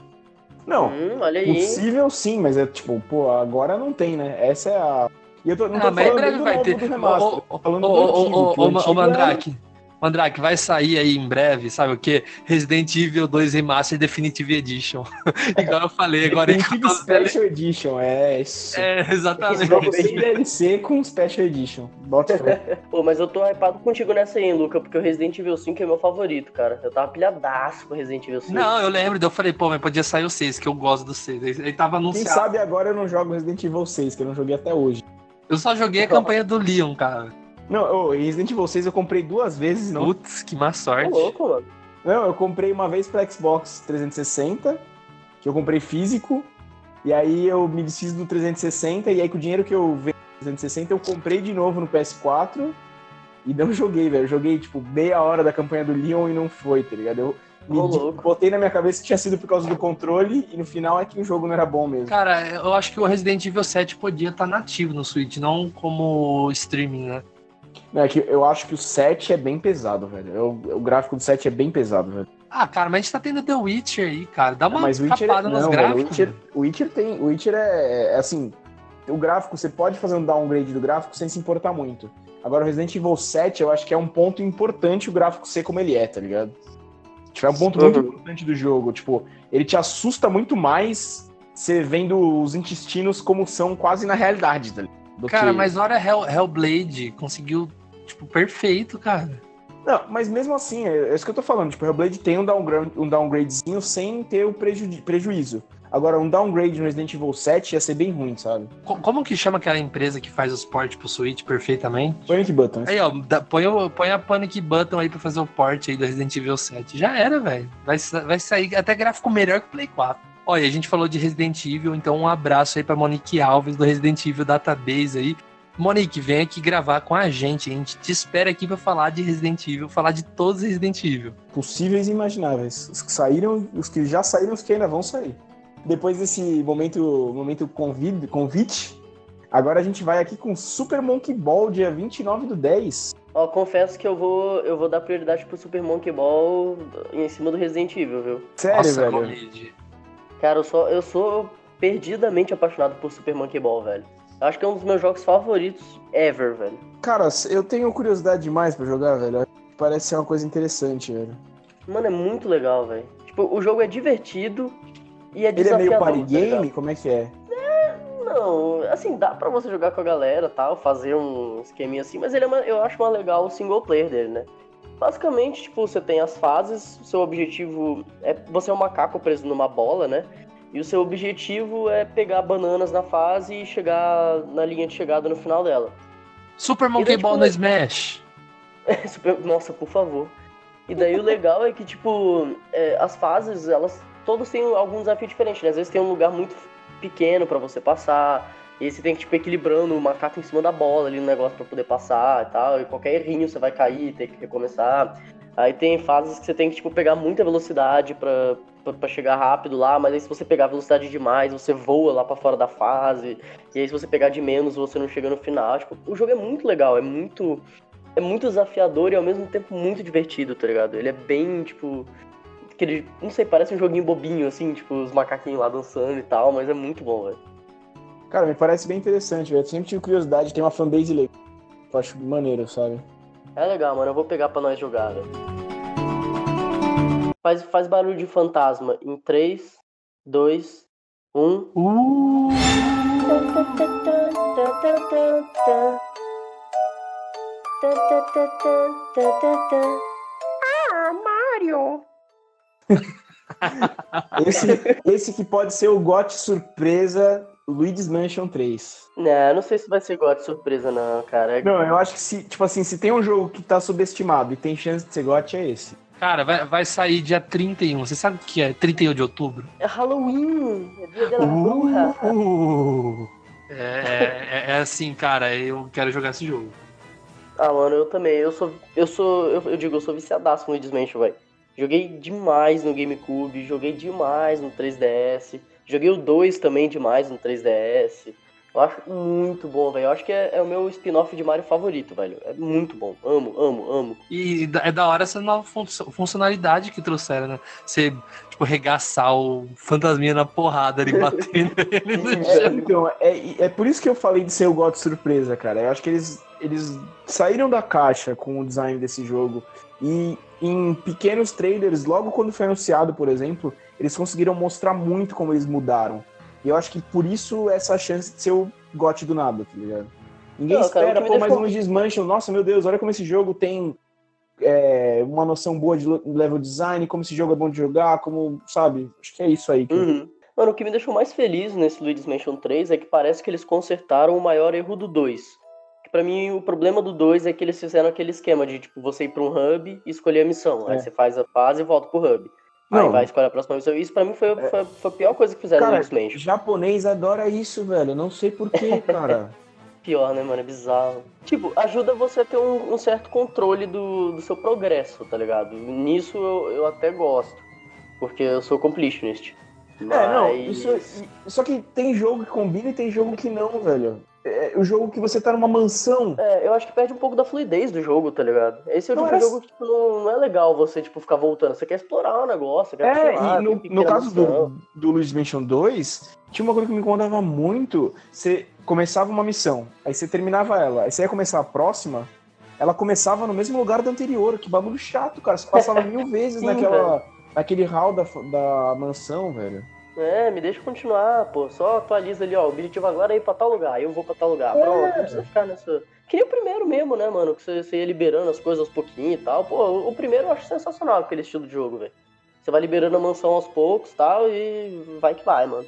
Speaker 6: Não,
Speaker 5: Hum, olha aí.
Speaker 6: possível sim, mas é tipo, pô, agora não tem, né? Essa é a. E eu tô, não tô
Speaker 4: Ah, mas em
Speaker 6: falando do
Speaker 4: vai
Speaker 6: novo
Speaker 4: ter.
Speaker 6: do remaster,
Speaker 4: Ô, ô,
Speaker 6: tô falando
Speaker 4: Ô, ô, ô, Mandrake. Mandrake, vai sair aí em breve, sabe o quê? Resident Evil 2 Remaster Definitive Edition. Igual eu falei agora.
Speaker 6: Definitive. Special Edition, é isso.
Speaker 4: É, exatamente.
Speaker 6: Sem DLC com Special Edition. Bota.
Speaker 5: Pô, mas eu tô hypado contigo nessa aí, hein, Luca, porque o Resident Evil 5 é meu favorito, cara. Eu tava pilhadaço com o Resident Evil 5.
Speaker 4: Não, eu lembro, eu falei, pô, mas podia sair o 6, que eu gosto do 6. Aí tava
Speaker 6: Quem
Speaker 4: anunciado.
Speaker 6: sabe agora eu não jogo Resident Evil 6, que eu não joguei até hoje.
Speaker 4: Eu só joguei a campanha do Leon, cara.
Speaker 6: Não, ô, Resident Evil 6 eu comprei duas vezes, não.
Speaker 4: Putz, que má
Speaker 5: Tô
Speaker 4: sorte.
Speaker 5: louco, mano.
Speaker 6: Não, eu comprei uma vez pra Xbox 360, que eu comprei físico, e aí eu me desfiz do 360, e aí com o dinheiro que eu vendi no 360, eu comprei de novo no PS4 e não joguei, velho. Eu joguei, tipo, meia hora da campanha do Leon e não foi, tá ligado? Eu me
Speaker 5: louco.
Speaker 6: botei na minha cabeça que tinha sido por causa do controle, e no final é que o jogo não era bom mesmo.
Speaker 4: Cara, eu acho que o Resident Evil 7 podia estar nativo no Switch, não como streaming, né?
Speaker 6: É que eu acho que o 7 é bem pesado, velho. Eu- o gráfico do 7 é bem pesado, velho.
Speaker 4: Ah, cara, mas a gente tá tendo The Witcher aí, cara. Dá uma
Speaker 6: Mas Witcher,
Speaker 4: capada
Speaker 6: é...
Speaker 4: nos
Speaker 6: não, velho, o
Speaker 4: gráficos.
Speaker 6: Witcher, o Witcher tem, o Witcher é, é assim, o gráfico você pode fazer um downgrade do gráfico sem se importar muito. Agora o Resident Evil 7, eu acho que é um ponto importante o gráfico ser como ele é, tá ligado? Tipo, é um ponto muito
Speaker 5: Uhum.
Speaker 6: importante do jogo, tipo, ele te assusta muito mais você vendo os intestinos como são quase na realidade, tá ligado? Do
Speaker 4: Cara,
Speaker 6: que-
Speaker 4: mas olha Hell, Hellblade, conseguiu, tipo, perfeito, cara.
Speaker 6: Não, mas mesmo assim, é, é isso que eu tô falando. Tipo, o Hellblade tem um, downgrade, um downgradezinho sem ter o preju- prejuízo. Agora, um downgrade no Resident Evil 7 ia ser bem ruim, sabe?
Speaker 4: Co- Como que chama aquela empresa que faz os ports pro Switch perfeitamente?
Speaker 6: Panic Button.
Speaker 4: Aí, ó, dá- põe, o- põe a Panic Button aí pra fazer o port aí do Resident Evil 7. Já era, velho. Vai, vai sair até gráfico melhor que o Play 4. Olha, a gente falou de Resident Evil, então um abraço aí pra Monique Alves do Resident Evil Database aí. Monique, vem aqui gravar com a gente. A gente te espera aqui pra falar de Resident Evil, falar de todos os Resident Evil.
Speaker 6: Possíveis e imagináveis. Os que saíram, os que já saíram, os que ainda vão sair. Depois desse momento, momento convite, convite, agora a gente vai aqui com Super Monkey Ball, dia 29 do 10.
Speaker 5: Ó, confesso que eu vou, eu vou dar prioridade pro Super Monkey Ball em cima do Resident Evil, viu?
Speaker 6: Sério,
Speaker 4: Nossa,
Speaker 6: velho.
Speaker 5: Cara, eu sou, eu sou perdidamente apaixonado por Super Monkey Ball, velho. Eu acho que é um dos meus jogos favoritos ever, velho.
Speaker 6: Cara, eu tenho curiosidade demais pra jogar, velho. Parece ser uma coisa interessante, velho.
Speaker 5: Mano, é muito legal, velho. Tipo, o jogo é divertido e é
Speaker 6: Ele é meio party
Speaker 5: tá ligado?
Speaker 6: game? Como é que é?
Speaker 5: Não, assim, dá pra você jogar com a galera tal, fazer um esqueminha assim, mas ele é uma- eu acho mais legal o single player dele, né? Basicamente, tipo, você tem as fases, seu objetivo é. Você é um macaco preso numa bola, né? E o seu objetivo é pegar bananas na fase e chegar na linha de chegada no final dela.
Speaker 4: Super Monkey
Speaker 5: daí, tipo,
Speaker 4: Ball no Smash.
Speaker 5: Super- Nossa, por favor. E daí o legal é que, tipo, é, as fases, elas todos têm algum desafio diferente, né? Às vezes tem um lugar muito pequeno pra você passar, e aí você tem que, tipo, equilibrando o macaco em cima da bola ali no negócio pra poder passar e tal, e qualquer errinho você vai cair, tem que recomeçar. Aí tem fases que você tem que, tipo, pegar muita velocidade pra, pra chegar rápido lá, mas aí se você pegar velocidade demais, você voa lá pra fora da fase, e aí se você pegar de menos, você não chega no final. Tipo, o jogo é muito legal, é muito é muito desafiador e ao mesmo tempo muito divertido, tá ligado? Ele é bem, tipo. Aquele, não sei, parece um joguinho bobinho, assim, tipo, os macaquinhos lá dançando e tal, mas é muito bom, velho.
Speaker 6: Cara, me parece bem interessante, velho. Eu sempre tive curiosidade, tem uma fanbase legal. Eu acho maneiro, sabe?
Speaker 5: É legal, mano. Eu vou pegar pra nós jogar, velho. Faz, faz barulho de fantasma em 3, 2, 1.
Speaker 4: Uh,
Speaker 6: Esse, esse que pode ser o GOT surpresa Luigi's Mansion 3.
Speaker 5: Não, não sei se vai ser igual de surpresa, não, cara.
Speaker 6: Não, eu acho que se, tipo assim, se tem um jogo que tá subestimado e tem chance de ser GOT, é esse.
Speaker 4: cara, vai, vai sair dia 31. Você sabe o que é 31 de outubro?
Speaker 5: É Halloween, é dia da bruxa.
Speaker 4: Uh, é, é, é assim, cara, eu quero jogar esse jogo.
Speaker 5: Ah, mano, eu também. Eu sou. Eu sou. Eu, eu digo, eu sou viciadaço no Desmancho, velho. Joguei demais no GameCube, joguei demais no 3DS. Joguei o 2 também demais no 3DS. Eu acho muito bom, velho. Eu acho que é, é o meu spin-off de Mario favorito, velho. É muito bom. Amo, amo, amo.
Speaker 4: E é da hora essa nova fun- funcionalidade que trouxeram, né? Você, tipo, regaçar o fantasminha na porrada ali, batendo ele no
Speaker 6: É,
Speaker 4: chão.
Speaker 6: então, é, é por isso que eu falei de ser o GOT surpresa, cara. Eu acho que eles, eles saíram da caixa com o design desse jogo. E em pequenos trailers, logo quando foi anunciado, por exemplo, eles conseguiram mostrar muito como eles mudaram. E eu acho que por isso essa chance de ser o GOT do nada, tá ligado? Ninguém
Speaker 5: Não, cara,
Speaker 6: espera,
Speaker 5: me
Speaker 6: pô, mais um desmancham. Nossa, meu Deus, olha como esse jogo tem é, uma noção boa de level design, como esse jogo é bom de jogar, como, sabe? Acho que é isso aí. que-
Speaker 5: Uhum. Mano, o que me deixou mais feliz nesse Luigi's Mansion 3 é que parece que eles consertaram o maior erro do 2. Que pra mim o problema do 2 é que eles fizeram aquele esquema de tipo você ir pra um hub e escolher a missão. Aí
Speaker 6: É.
Speaker 5: você faz a fase e volta pro hub. Aí
Speaker 6: Não.
Speaker 5: vai escolher a próxima missão. Isso pra mim foi, foi, foi a pior coisa que fizeram no
Speaker 6: Cara,
Speaker 5: Luigi's Mansion.
Speaker 6: japonês adora isso, velho. Não sei porquê, cara.
Speaker 5: Pior, né, mano? É bizarro. Tipo, ajuda você a ter um, um certo controle do, do seu progresso, tá ligado? Nisso eu, eu até gosto. Porque eu sou completionist.
Speaker 6: É, não,
Speaker 5: Mas-
Speaker 6: isso, só que tem jogo que combina e tem jogo que não, velho. É, o jogo que você tá numa mansão.
Speaker 5: É, eu acho que perde um pouco da fluidez do jogo, tá ligado? Esse é o
Speaker 6: Não,
Speaker 5: tipo de
Speaker 6: era-
Speaker 5: jogo que tipo, não, não é legal você tipo, ficar voltando. Você quer explorar o negócio, quer
Speaker 6: É,
Speaker 5: lá,
Speaker 6: e no, no caso do, do Luigi's Mansion 2, tinha uma coisa que me incomodava muito. Você começava uma missão, aí você terminava ela, aí você ia começar a próxima, ela começava no mesmo lugar da anterior. Que bagulho chato, cara. Você passava mil vezes
Speaker 5: Sim,
Speaker 6: naquela, naquele hall da, da mansão, velho.
Speaker 5: É, me deixa continuar, pô. Só atualiza ali, ó. O objetivo agora é ir pra tal lugar, eu vou pra tal lugar. Pronto, não precisa ficar nessa. Que nem o primeiro mesmo, né, mano? Que você, você ia liberando as coisas aos pouquinhos e tal. Pô, o- primeiro eu acho sensacional aquele estilo de jogo, velho. Você vai liberando a mansão aos poucos e tal, e vai que vai, mano.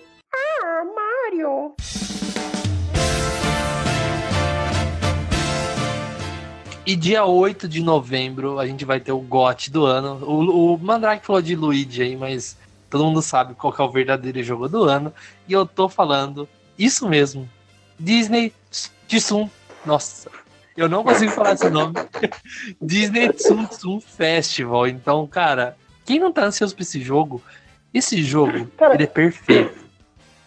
Speaker 4: E dia 8 de novembro a gente vai ter o GOT do ano. O, o Mandrake falou de Luigi aí, mas todo mundo sabe qual é o verdadeiro jogo do ano. E eu tô falando isso mesmo. Disney Tsum. Nossa, eu não consigo falar esse nome. Disney Tsum Tsum Festival. Então, cara, quem não tá ansioso pra esse jogo, esse jogo,
Speaker 5: Cara-
Speaker 4: ele é perfeito.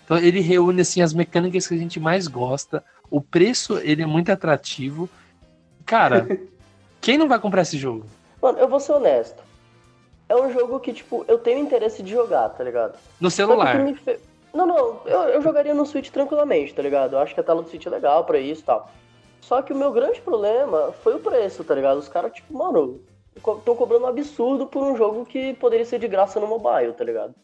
Speaker 4: Então, ele reúne assim as mecânicas que a gente mais gosta. O preço, ele é muito atrativo. Cara, quem não vai comprar esse jogo?
Speaker 5: Mano, eu vou ser honesto. É um jogo que, tipo, eu tenho interesse de jogar, tá ligado?
Speaker 4: No celular.
Speaker 5: fe- Não, não, eu, eu jogaria no Switch tranquilamente, tá ligado? Eu acho que a tela do Switch é legal pra isso e tal. Só que o meu grande problema foi o preço, tá ligado? Os caras, tipo, mano, estão cobrando um absurdo por um jogo que poderia ser de graça no mobile, tá ligado?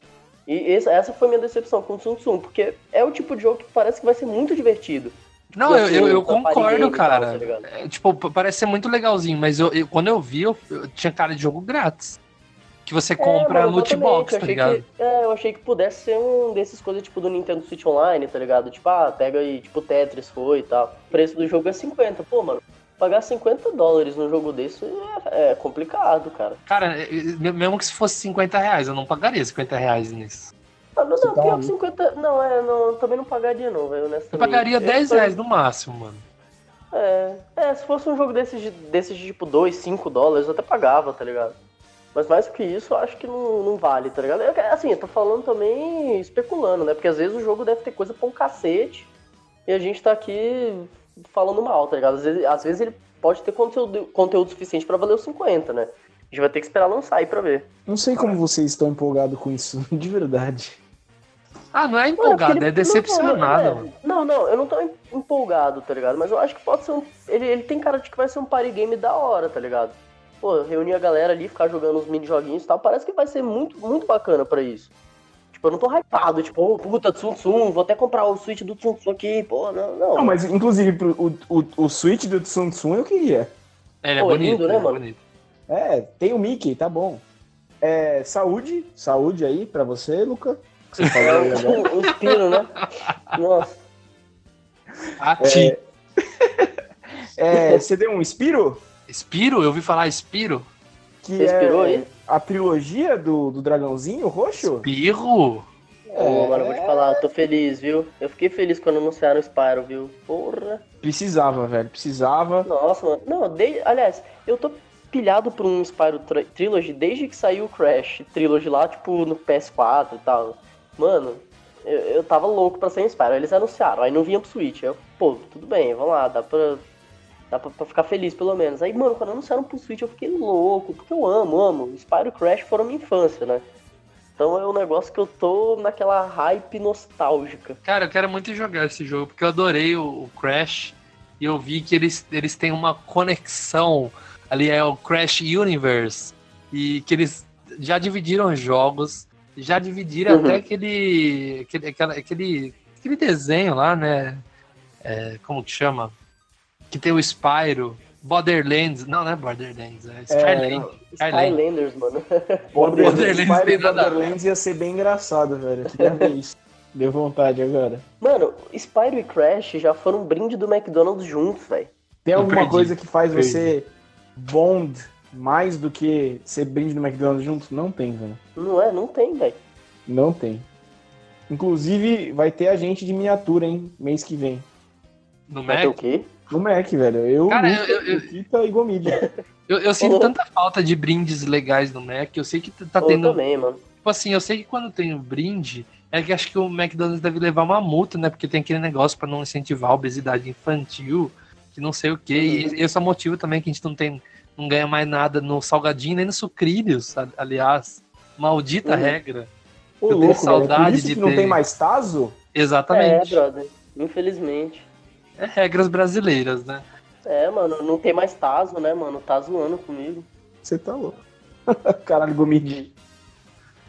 Speaker 5: E essa, essa foi minha decepção com o Tsum Tsum, porque é o tipo de jogo que parece que vai ser muito divertido.
Speaker 4: Não,
Speaker 5: Tipo
Speaker 4: eu,
Speaker 5: assim,
Speaker 4: eu, eu
Speaker 5: party
Speaker 4: concordo,
Speaker 5: e tal,
Speaker 4: cara.
Speaker 5: tá?
Speaker 4: É, tipo, parece ser muito legalzinho, mas eu, eu- quando eu vi, eu, eu tinha cara de jogo grátis. Que você compra
Speaker 5: É, mano,
Speaker 4: loot box,
Speaker 5: eu
Speaker 4: tá ligado?
Speaker 5: Que, é, eu achei que pudesse ser um desses coisas tipo do Nintendo Switch Online, tá ligado? Tipo, ah, pega aí, tipo, Tetris foi e tal. O preço do jogo é 50. Pô, mano, pagar 50 dólares num jogo desse é, é complicado, cara.
Speaker 4: Cara, é, é, mesmo que se fosse 50 reais, eu não pagaria 50 reais nisso.
Speaker 5: Ah, não, não,
Speaker 6: tá
Speaker 5: pior
Speaker 6: um-
Speaker 5: que 50. Não, é, não, também não pagaria, não, velho.
Speaker 4: Eu pagaria
Speaker 5: Eu
Speaker 4: 10
Speaker 5: tô-
Speaker 4: reais no máximo, mano.
Speaker 5: É, é, se fosse um jogo desses de, desses de tipo 2, 5 dólares, eu até pagava, tá ligado? Mas mais do que isso, eu acho que não, não vale, tá ligado? Eu- assim, eu tô falando também especulando, né? Porque às vezes o jogo deve ter coisa pra um cacete e a gente tá aqui falando mal, tá ligado? Às vezes, às vezes ele pode ter conteúdo, conteúdo suficiente pra valer os 50, né? A gente vai ter que esperar lançar aí pra ver.
Speaker 6: Não sei como vocês estão empolgados com isso, de verdade.
Speaker 4: Ah, não é
Speaker 5: Mano,
Speaker 4: empolgado, é decepcionado.
Speaker 5: Não, não,
Speaker 4: mano.
Speaker 5: não, não, eu não tô em- empolgado, tá ligado? Mas eu acho que pode ser um. Ele, ele tem cara de que vai ser um party game da hora, tá ligado? Pô, reunir a galera ali, ficar jogando os mini joguinhos e tal, parece que vai ser muito, muito bacana pra isso. Tipo, eu não tô hypado, tipo, ô, puta, Tsum Tsum, vou até comprar o Switch do Tsum Tsum aqui, pô, não, não.
Speaker 6: Não, mas inclusive pro- o, o, o Switch do Tsum Tsum eu queria.
Speaker 4: Ele é
Speaker 5: Pô, é
Speaker 4: bonito,
Speaker 5: lindo, né,
Speaker 4: é
Speaker 5: mano?
Speaker 4: bonito.
Speaker 6: É, tem o Mickey, tá bom. É, saúde, saúde aí pra você, Luca. Que você falou aí
Speaker 5: É
Speaker 6: agora.
Speaker 5: um, espino, né? Nossa.
Speaker 4: A ti.
Speaker 6: É, você deu um Spiro?
Speaker 4: Espiro? Eu ouvi falar Espiro?
Speaker 6: Que
Speaker 5: Você inspirou
Speaker 6: é
Speaker 5: aí?
Speaker 6: a trilogia do, do dragãozinho roxo?
Speaker 4: Espirro?
Speaker 5: Ô, mano, eu vou te falar, tô feliz, viu? Eu fiquei feliz quando anunciaram o Spyro, viu? Porra.
Speaker 6: Precisava, velho, precisava.
Speaker 5: Nossa, mano. Não, desde, aliás, eu tô pilhado por um Spyro tri- Trilogy desde que saiu o Crash Trilogy lá, tipo, no PS4 e tal. Mano, eu, eu tava louco pra sair um Spyro. Aí Eles anunciaram, aí não vinha pro Switch. Eu, pô, tudo bem, vamos lá, dá pra. Dá pra, pra ficar feliz pelo menos. Aí, mano, quando anunciaram pro Switch eu fiquei louco, porque eu amo, amo. Spyro e Crash foram minha infância, né? Então é um negócio que eu tô naquela hype nostálgica.
Speaker 4: Cara, eu quero muito jogar esse jogo, porque eu adorei o, Crash. E eu vi que eles, eles têm uma conexão. Ali é o Crash Universe. E que eles já dividiram jogos. Já dividiram
Speaker 5: Uhum.
Speaker 4: até aquele, aquele, aquele, aquele desenho lá, né? É, como que chama? Que tem o Spyro. Borderlands. Não, não é Borderlands. É Skyland.
Speaker 6: não.
Speaker 4: Skyland.
Speaker 5: Skylanders, mano.
Speaker 6: Borderlands,
Speaker 4: Borderlands
Speaker 6: Spyro e
Speaker 4: a.
Speaker 6: Borderlands ia ser bem engraçado, velho. Ver isso. Deu vontade agora.
Speaker 5: Mano, Spyro e Crash já foram um brinde do McDonald's juntos, velho.
Speaker 6: Tem alguma
Speaker 4: perdi,
Speaker 6: coisa que faz
Speaker 4: perdi.
Speaker 6: você bond mais do que ser brinde no McDonald's junto? Não tem, velho.
Speaker 5: Não é? Não tem, velho.
Speaker 6: Não tem. Inclusive, vai ter agente de miniatura, hein? Mês que vem.
Speaker 4: No
Speaker 5: Vai ter o quê?
Speaker 6: No Mac, velho. Eu,
Speaker 4: Cara, eu- eu-
Speaker 6: Luquita e Gomid.
Speaker 4: Eu, eu sinto tanta falta de brindes legais no Mac. Eu sei que tá
Speaker 5: Eu
Speaker 4: tendo.
Speaker 5: também, mano.
Speaker 4: Tipo assim, eu sei que quando tem o brinde, é que acho que o McDonald's deve levar uma multa, né? Porque tem aquele negócio pra não incentivar a obesidade infantil, que não sei o quê. E esse é o motivo também que a gente não tem, não ganha mais nada no salgadinho nem no sucrilhos, aliás. Maldita
Speaker 5: Uhum.
Speaker 4: regra.
Speaker 6: Ô,
Speaker 4: Eu tenho
Speaker 6: louco, velho. É
Speaker 4: saudade
Speaker 6: por isso
Speaker 4: de
Speaker 6: que não
Speaker 4: ter.
Speaker 6: tem mais Tazo?
Speaker 5: É,
Speaker 4: Exatamente.
Speaker 5: brother. Infelizmente.
Speaker 4: É, regras brasileiras, né?
Speaker 5: É, mano, não tem mais Tazo, né, mano? Tá zoando comigo.
Speaker 6: Você tá louco. Caralho, Gomid.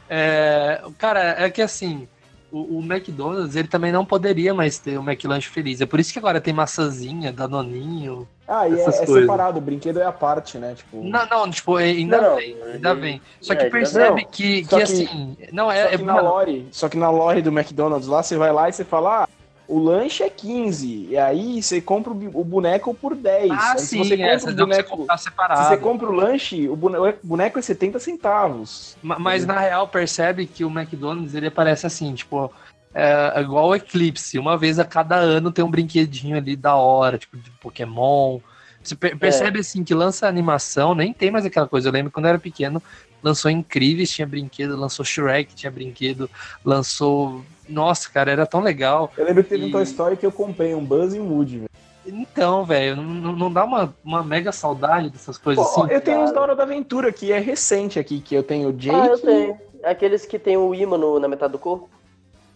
Speaker 4: É, cara, é que assim, o, o McDonald's ele também não poderia mais ter o McLanche feliz. É por isso que agora tem maçãzinha, danoninho.
Speaker 6: Ah, e é,
Speaker 4: Essas
Speaker 6: é
Speaker 4: coisas.
Speaker 6: separado. O brinquedo é a parte, né? Tipo,
Speaker 4: Não, não, tipo, ainda
Speaker 5: Não,
Speaker 4: vem,
Speaker 5: ele-
Speaker 4: ainda vem. Só
Speaker 5: é,
Speaker 4: que
Speaker 5: ainda
Speaker 4: percebe
Speaker 6: vem.
Speaker 4: que,
Speaker 6: Só
Speaker 4: que,
Speaker 6: que-
Speaker 4: assim, não
Speaker 6: Só
Speaker 4: é, é
Speaker 6: que na
Speaker 4: mano,
Speaker 6: lore, só que na lore do McDonald's lá, você vai lá e você fala, ah, o lanche é 15. E aí você compra o boneco por 10.
Speaker 4: Ah,
Speaker 6: aí,
Speaker 4: sim,
Speaker 6: se você
Speaker 4: é,
Speaker 6: compra
Speaker 4: você
Speaker 6: o
Speaker 4: você
Speaker 6: boneco. Se você compra o lanche, o bone- o boneco é 70 centavos.
Speaker 4: Ma- Mas na real percebe que o McDonald's ele aparece assim, tipo, é, é igual o Eclipse. Uma vez a cada ano tem um brinquedinho ali da hora, tipo, de Pokémon. Você
Speaker 6: É.
Speaker 4: per- percebe assim que lança animação, nem tem mais aquela coisa. Eu lembro quando eu era pequeno, lançou Incríveis, tinha brinquedo, lançou Shrek, tinha brinquedo, lançou. Nossa, cara, era tão legal.
Speaker 6: Eu lembro que teve
Speaker 4: E-
Speaker 6: um Toy Story que eu comprei, um Buzz e um Woody, velho.
Speaker 4: Então, velho, não, dá uma, uma mega saudade dessas coisas
Speaker 6: Pô,
Speaker 4: assim?
Speaker 6: eu tenho uns
Speaker 5: cara.
Speaker 6: da Hora da Aventura, que é recente aqui, que eu tenho o Jake.
Speaker 5: Ah, eu tenho. Aqueles que tem o imã no- na metade do corpo.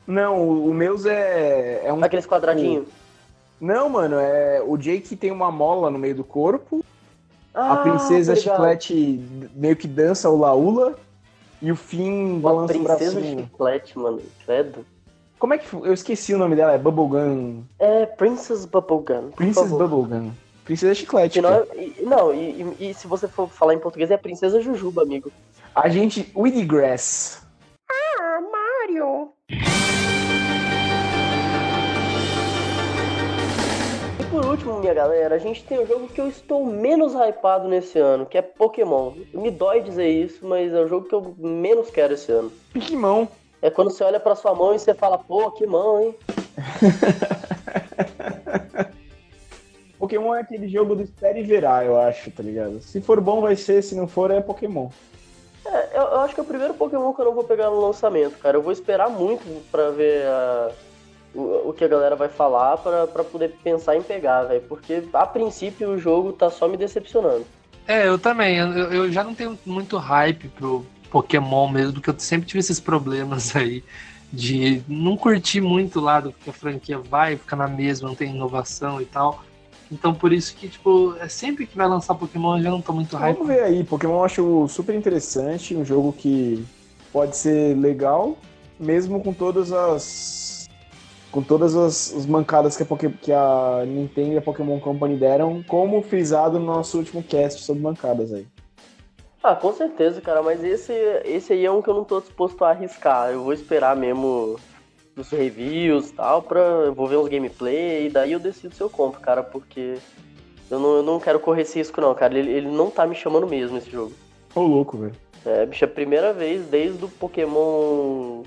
Speaker 6: Não, o o meus é, é um...
Speaker 5: Aqueles quadradinhos.
Speaker 6: Não, mano, é o Jake tem uma mola no meio do corpo, a
Speaker 5: Ah,
Speaker 6: princesa
Speaker 5: tô ligado.
Speaker 6: Chiclete meio que dança o laula e o Finn
Speaker 5: Uma
Speaker 6: balança o
Speaker 5: princesa
Speaker 6: bracinho.
Speaker 5: chiclete, mano. Credo.
Speaker 6: Como é que? Eu esqueci o nome dela, é Bubblegum.
Speaker 5: É Princess Bubblegum.
Speaker 6: Princess. Bubblegum. Princesa Chiclete.
Speaker 5: Não, é, e- não e, e- e se você for falar em português, é Princesa Jujuba, amigo.
Speaker 6: A gente. Weedygrass.
Speaker 5: E último, minha galera, a gente tem o jogo que eu estou menos hypado nesse ano, que é Pokémon. Me dói dizer isso, mas é o jogo que eu menos quero esse ano.
Speaker 6: Piquimão.
Speaker 5: É quando você olha pra sua mão e você fala, pô, que mão, hein?
Speaker 6: Pokémon é aquele jogo do espere e verá, eu acho, tá ligado? Se for bom, vai ser, se não for, é Pokémon.
Speaker 5: É, eu, eu acho que é o primeiro Pokémon que eu não vou pegar no lançamento, cara. Eu vou esperar muito pra ver a, o, o que a galera vai falar pra, pra poder pensar em pegar, velho. Porque a princípio o jogo tá só me decepcionando.
Speaker 4: É, eu também. Eu, eu já não tenho muito hype pro Pokémon mesmo, porque eu sempre tive esses problemas aí de não curtir muito lá do que a franquia vai, ficar na mesma, não tem inovação e tal. Então por isso que, tipo, é sempre que vai lançar Pokémon eu já não tô muito hype.
Speaker 6: Vamos ver aí, Pokémon eu acho super interessante, um jogo que pode ser legal, mesmo com todas as. Com todas as, as mancadas que a, Poké- que a Nintendo e a Pokémon Company deram, como frisado no nosso último cast sobre mancadas aí.
Speaker 5: Ah, com certeza, cara, mas esse, esse aí é um que eu não tô disposto a arriscar. Eu vou esperar mesmo os reviews e tal, pra. Eu vou ver uns gameplay e daí eu decido se eu compro, cara, porque eu não, eu não quero correr esse risco, não, cara. Ele, ele não tá me chamando mesmo esse jogo.
Speaker 6: Ô, louco, velho.
Speaker 5: É, bicho, é a primeira vez desde o Pokémon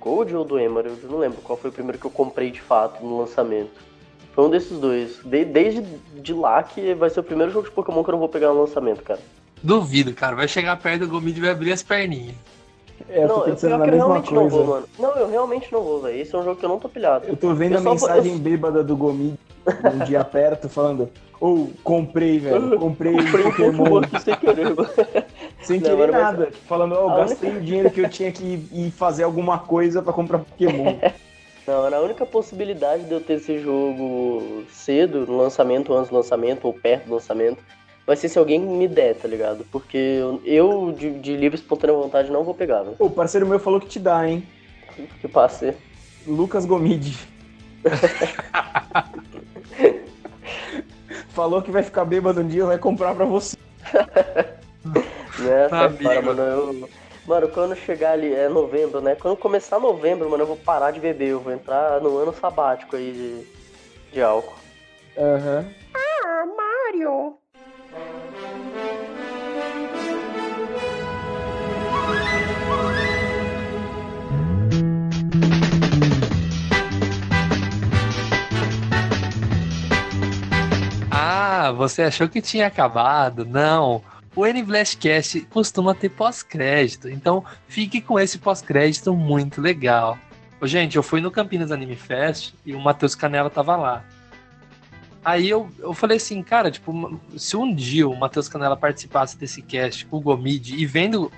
Speaker 5: Gold ou do Emerald, eu não lembro qual foi o primeiro que eu comprei de fato no lançamento. Foi um desses dois. De- desde de lá que vai ser o primeiro jogo de Pokémon que eu não vou pegar no lançamento, cara.
Speaker 4: Duvido, cara. Vai chegar perto do Gomid e vai abrir as perninhas.
Speaker 6: É, eu
Speaker 5: não, eu, eu
Speaker 6: mesma
Speaker 5: realmente não
Speaker 6: coisa.
Speaker 5: vou, mano. Não, eu realmente não vou, velho. Esse é um jogo que eu não tô pilhado.
Speaker 6: Eu tô vendo
Speaker 5: Eu
Speaker 6: a
Speaker 5: vou-
Speaker 6: mensagem
Speaker 5: eu-
Speaker 6: bêbada do Gomi um dia perto falando: Ou comprei, velho, comprei,
Speaker 5: Comprei um
Speaker 6: Pokémon.
Speaker 5: Pokémon aqui sem querer, mano.
Speaker 6: Sem
Speaker 5: Não,
Speaker 6: querer
Speaker 5: mas-
Speaker 6: nada. Falando, ó, eu gastei o dinheiro que eu tinha que ir fazer alguma coisa pra comprar Pokémon.
Speaker 5: Não, era a única possibilidade de eu ter esse jogo cedo, no lançamento, antes do lançamento, ou perto do lançamento, vai ser se alguém me der, tá ligado? Porque eu, eu, de, de livre espontânea vontade, não vou pegar, velho.
Speaker 6: o parceiro meu falou que te dá, hein?
Speaker 5: Que passe.
Speaker 6: Lucas Gomide. falou que vai ficar bêbado um dia e vai comprar pra você.
Speaker 5: Né?
Speaker 4: Amigo.
Speaker 5: fora, mano. Eu... Mano, quando chegar ali, é novembro, né? Quando começar novembro, mano, eu vou parar de beber. Eu vou entrar no ano sabático aí de, de álcool.
Speaker 6: Aham.
Speaker 4: Ah, você achou que tinha acabado? Não. O N-Blastcast costuma ter pós-crédito, então fique com esse pós-crédito muito legal. Ô, gente, eu fui no Campinas Anime Fest e o Matheus Canela tava lá. Aí eu, eu falei assim, cara, tipo, se um dia o Matheus Canela participasse desse cast com o Gomid e vendo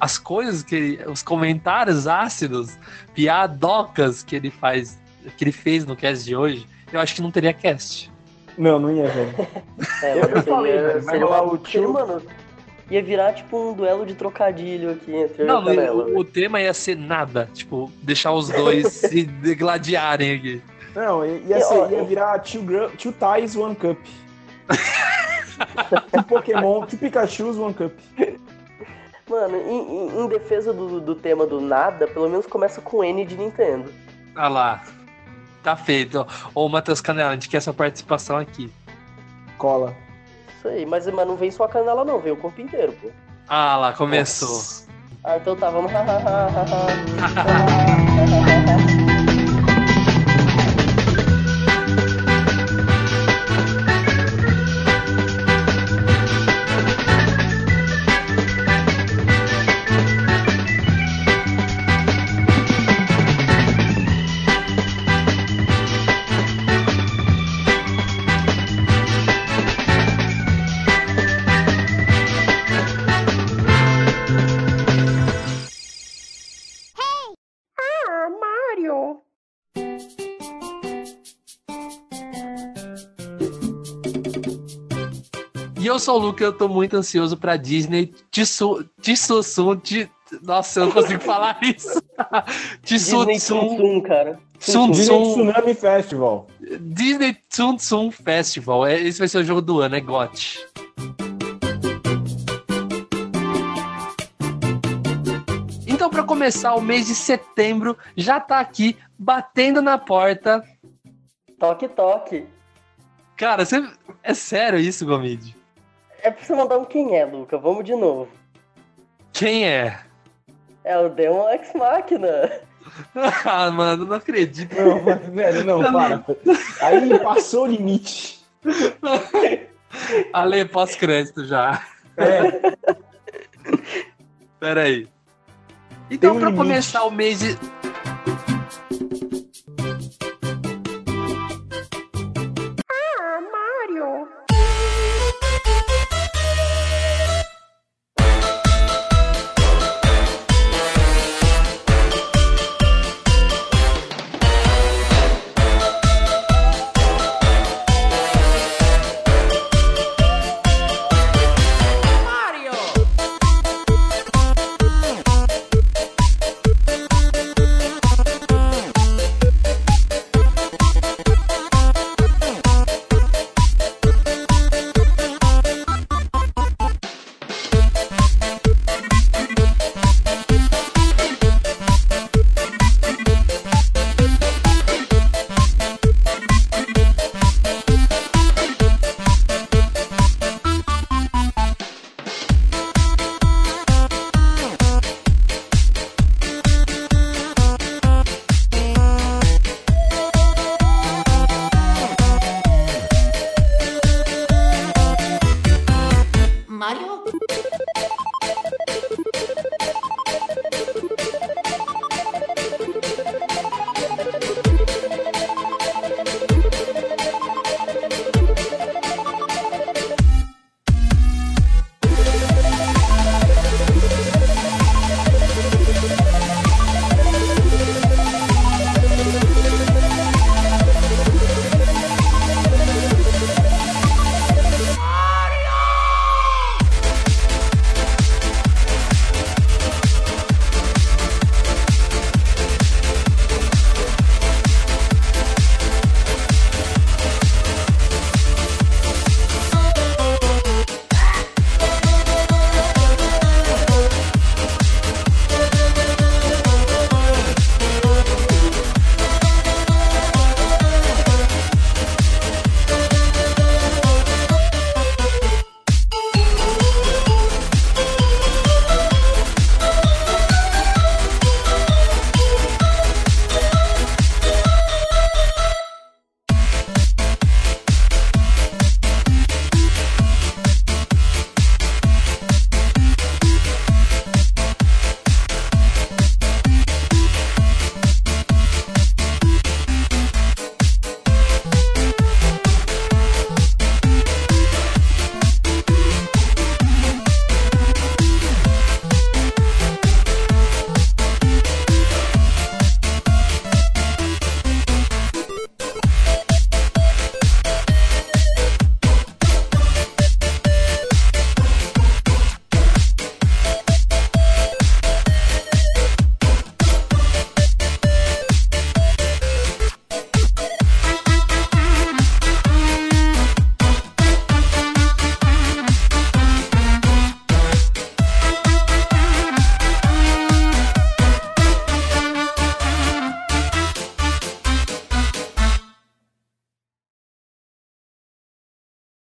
Speaker 4: as coisas que ele, os comentários ácidos, piadocas que ele faz, que ele fez no cast de hoje, eu acho que não teria cast.
Speaker 6: Não, não ia, velho.
Speaker 5: É,
Speaker 6: Eu falei, velho, rolar
Speaker 5: uma-
Speaker 6: o tio-
Speaker 5: mano, ia virar tipo um duelo de trocadilho aqui entre eu
Speaker 4: Não,
Speaker 5: e o
Speaker 4: o, tema ia ser nada, tipo, deixar os dois se degladiarem aqui.
Speaker 6: Não, ia, ser- ia virar two, two ties, one cup. two Pokémon, two Pikachus, one cup.
Speaker 5: Mano, em, em- em defesa do, do tema do nada, pelo menos começa com N de Nintendo.
Speaker 4: Olha lá. Tá feito. Ô, Matheus Canela, a gente quer sua participação aqui.
Speaker 6: Cola.
Speaker 5: Isso aí, mas, mas não vem só a canela não, vem o corpo inteiro, pô.
Speaker 4: Ah lá, começou.
Speaker 6: Nossa.
Speaker 5: Ah, então tá, vamos.
Speaker 4: eu sou o Luca, eu tô muito ansioso pra Disney Tissu, Tissusum, Ti- Nossa, eu não consigo falar isso.
Speaker 5: Tsum, cara.
Speaker 4: Tsum
Speaker 6: Disney Tsunami Festival.
Speaker 4: Disney Tsum Festival. É, Esse vai ser o jogo do ano, é GOT. Então, pra começar, o mês de setembro já tá aqui batendo na porta.
Speaker 5: Toque, toque.
Speaker 4: Cara, você... é sério isso, Gomide?
Speaker 5: É pra você mandar um quem é, Luca. Vamos de novo.
Speaker 4: Quem é?
Speaker 5: É o Demon X Machina.
Speaker 4: ah, mano, não acredito.
Speaker 6: Não, mas, velho, não, para. Aí passou o limite.
Speaker 4: Ale, pós-crédito já.
Speaker 6: É,
Speaker 4: Pera aí. Então,
Speaker 6: Tem um
Speaker 4: pra
Speaker 6: limite.
Speaker 4: começar o mês de.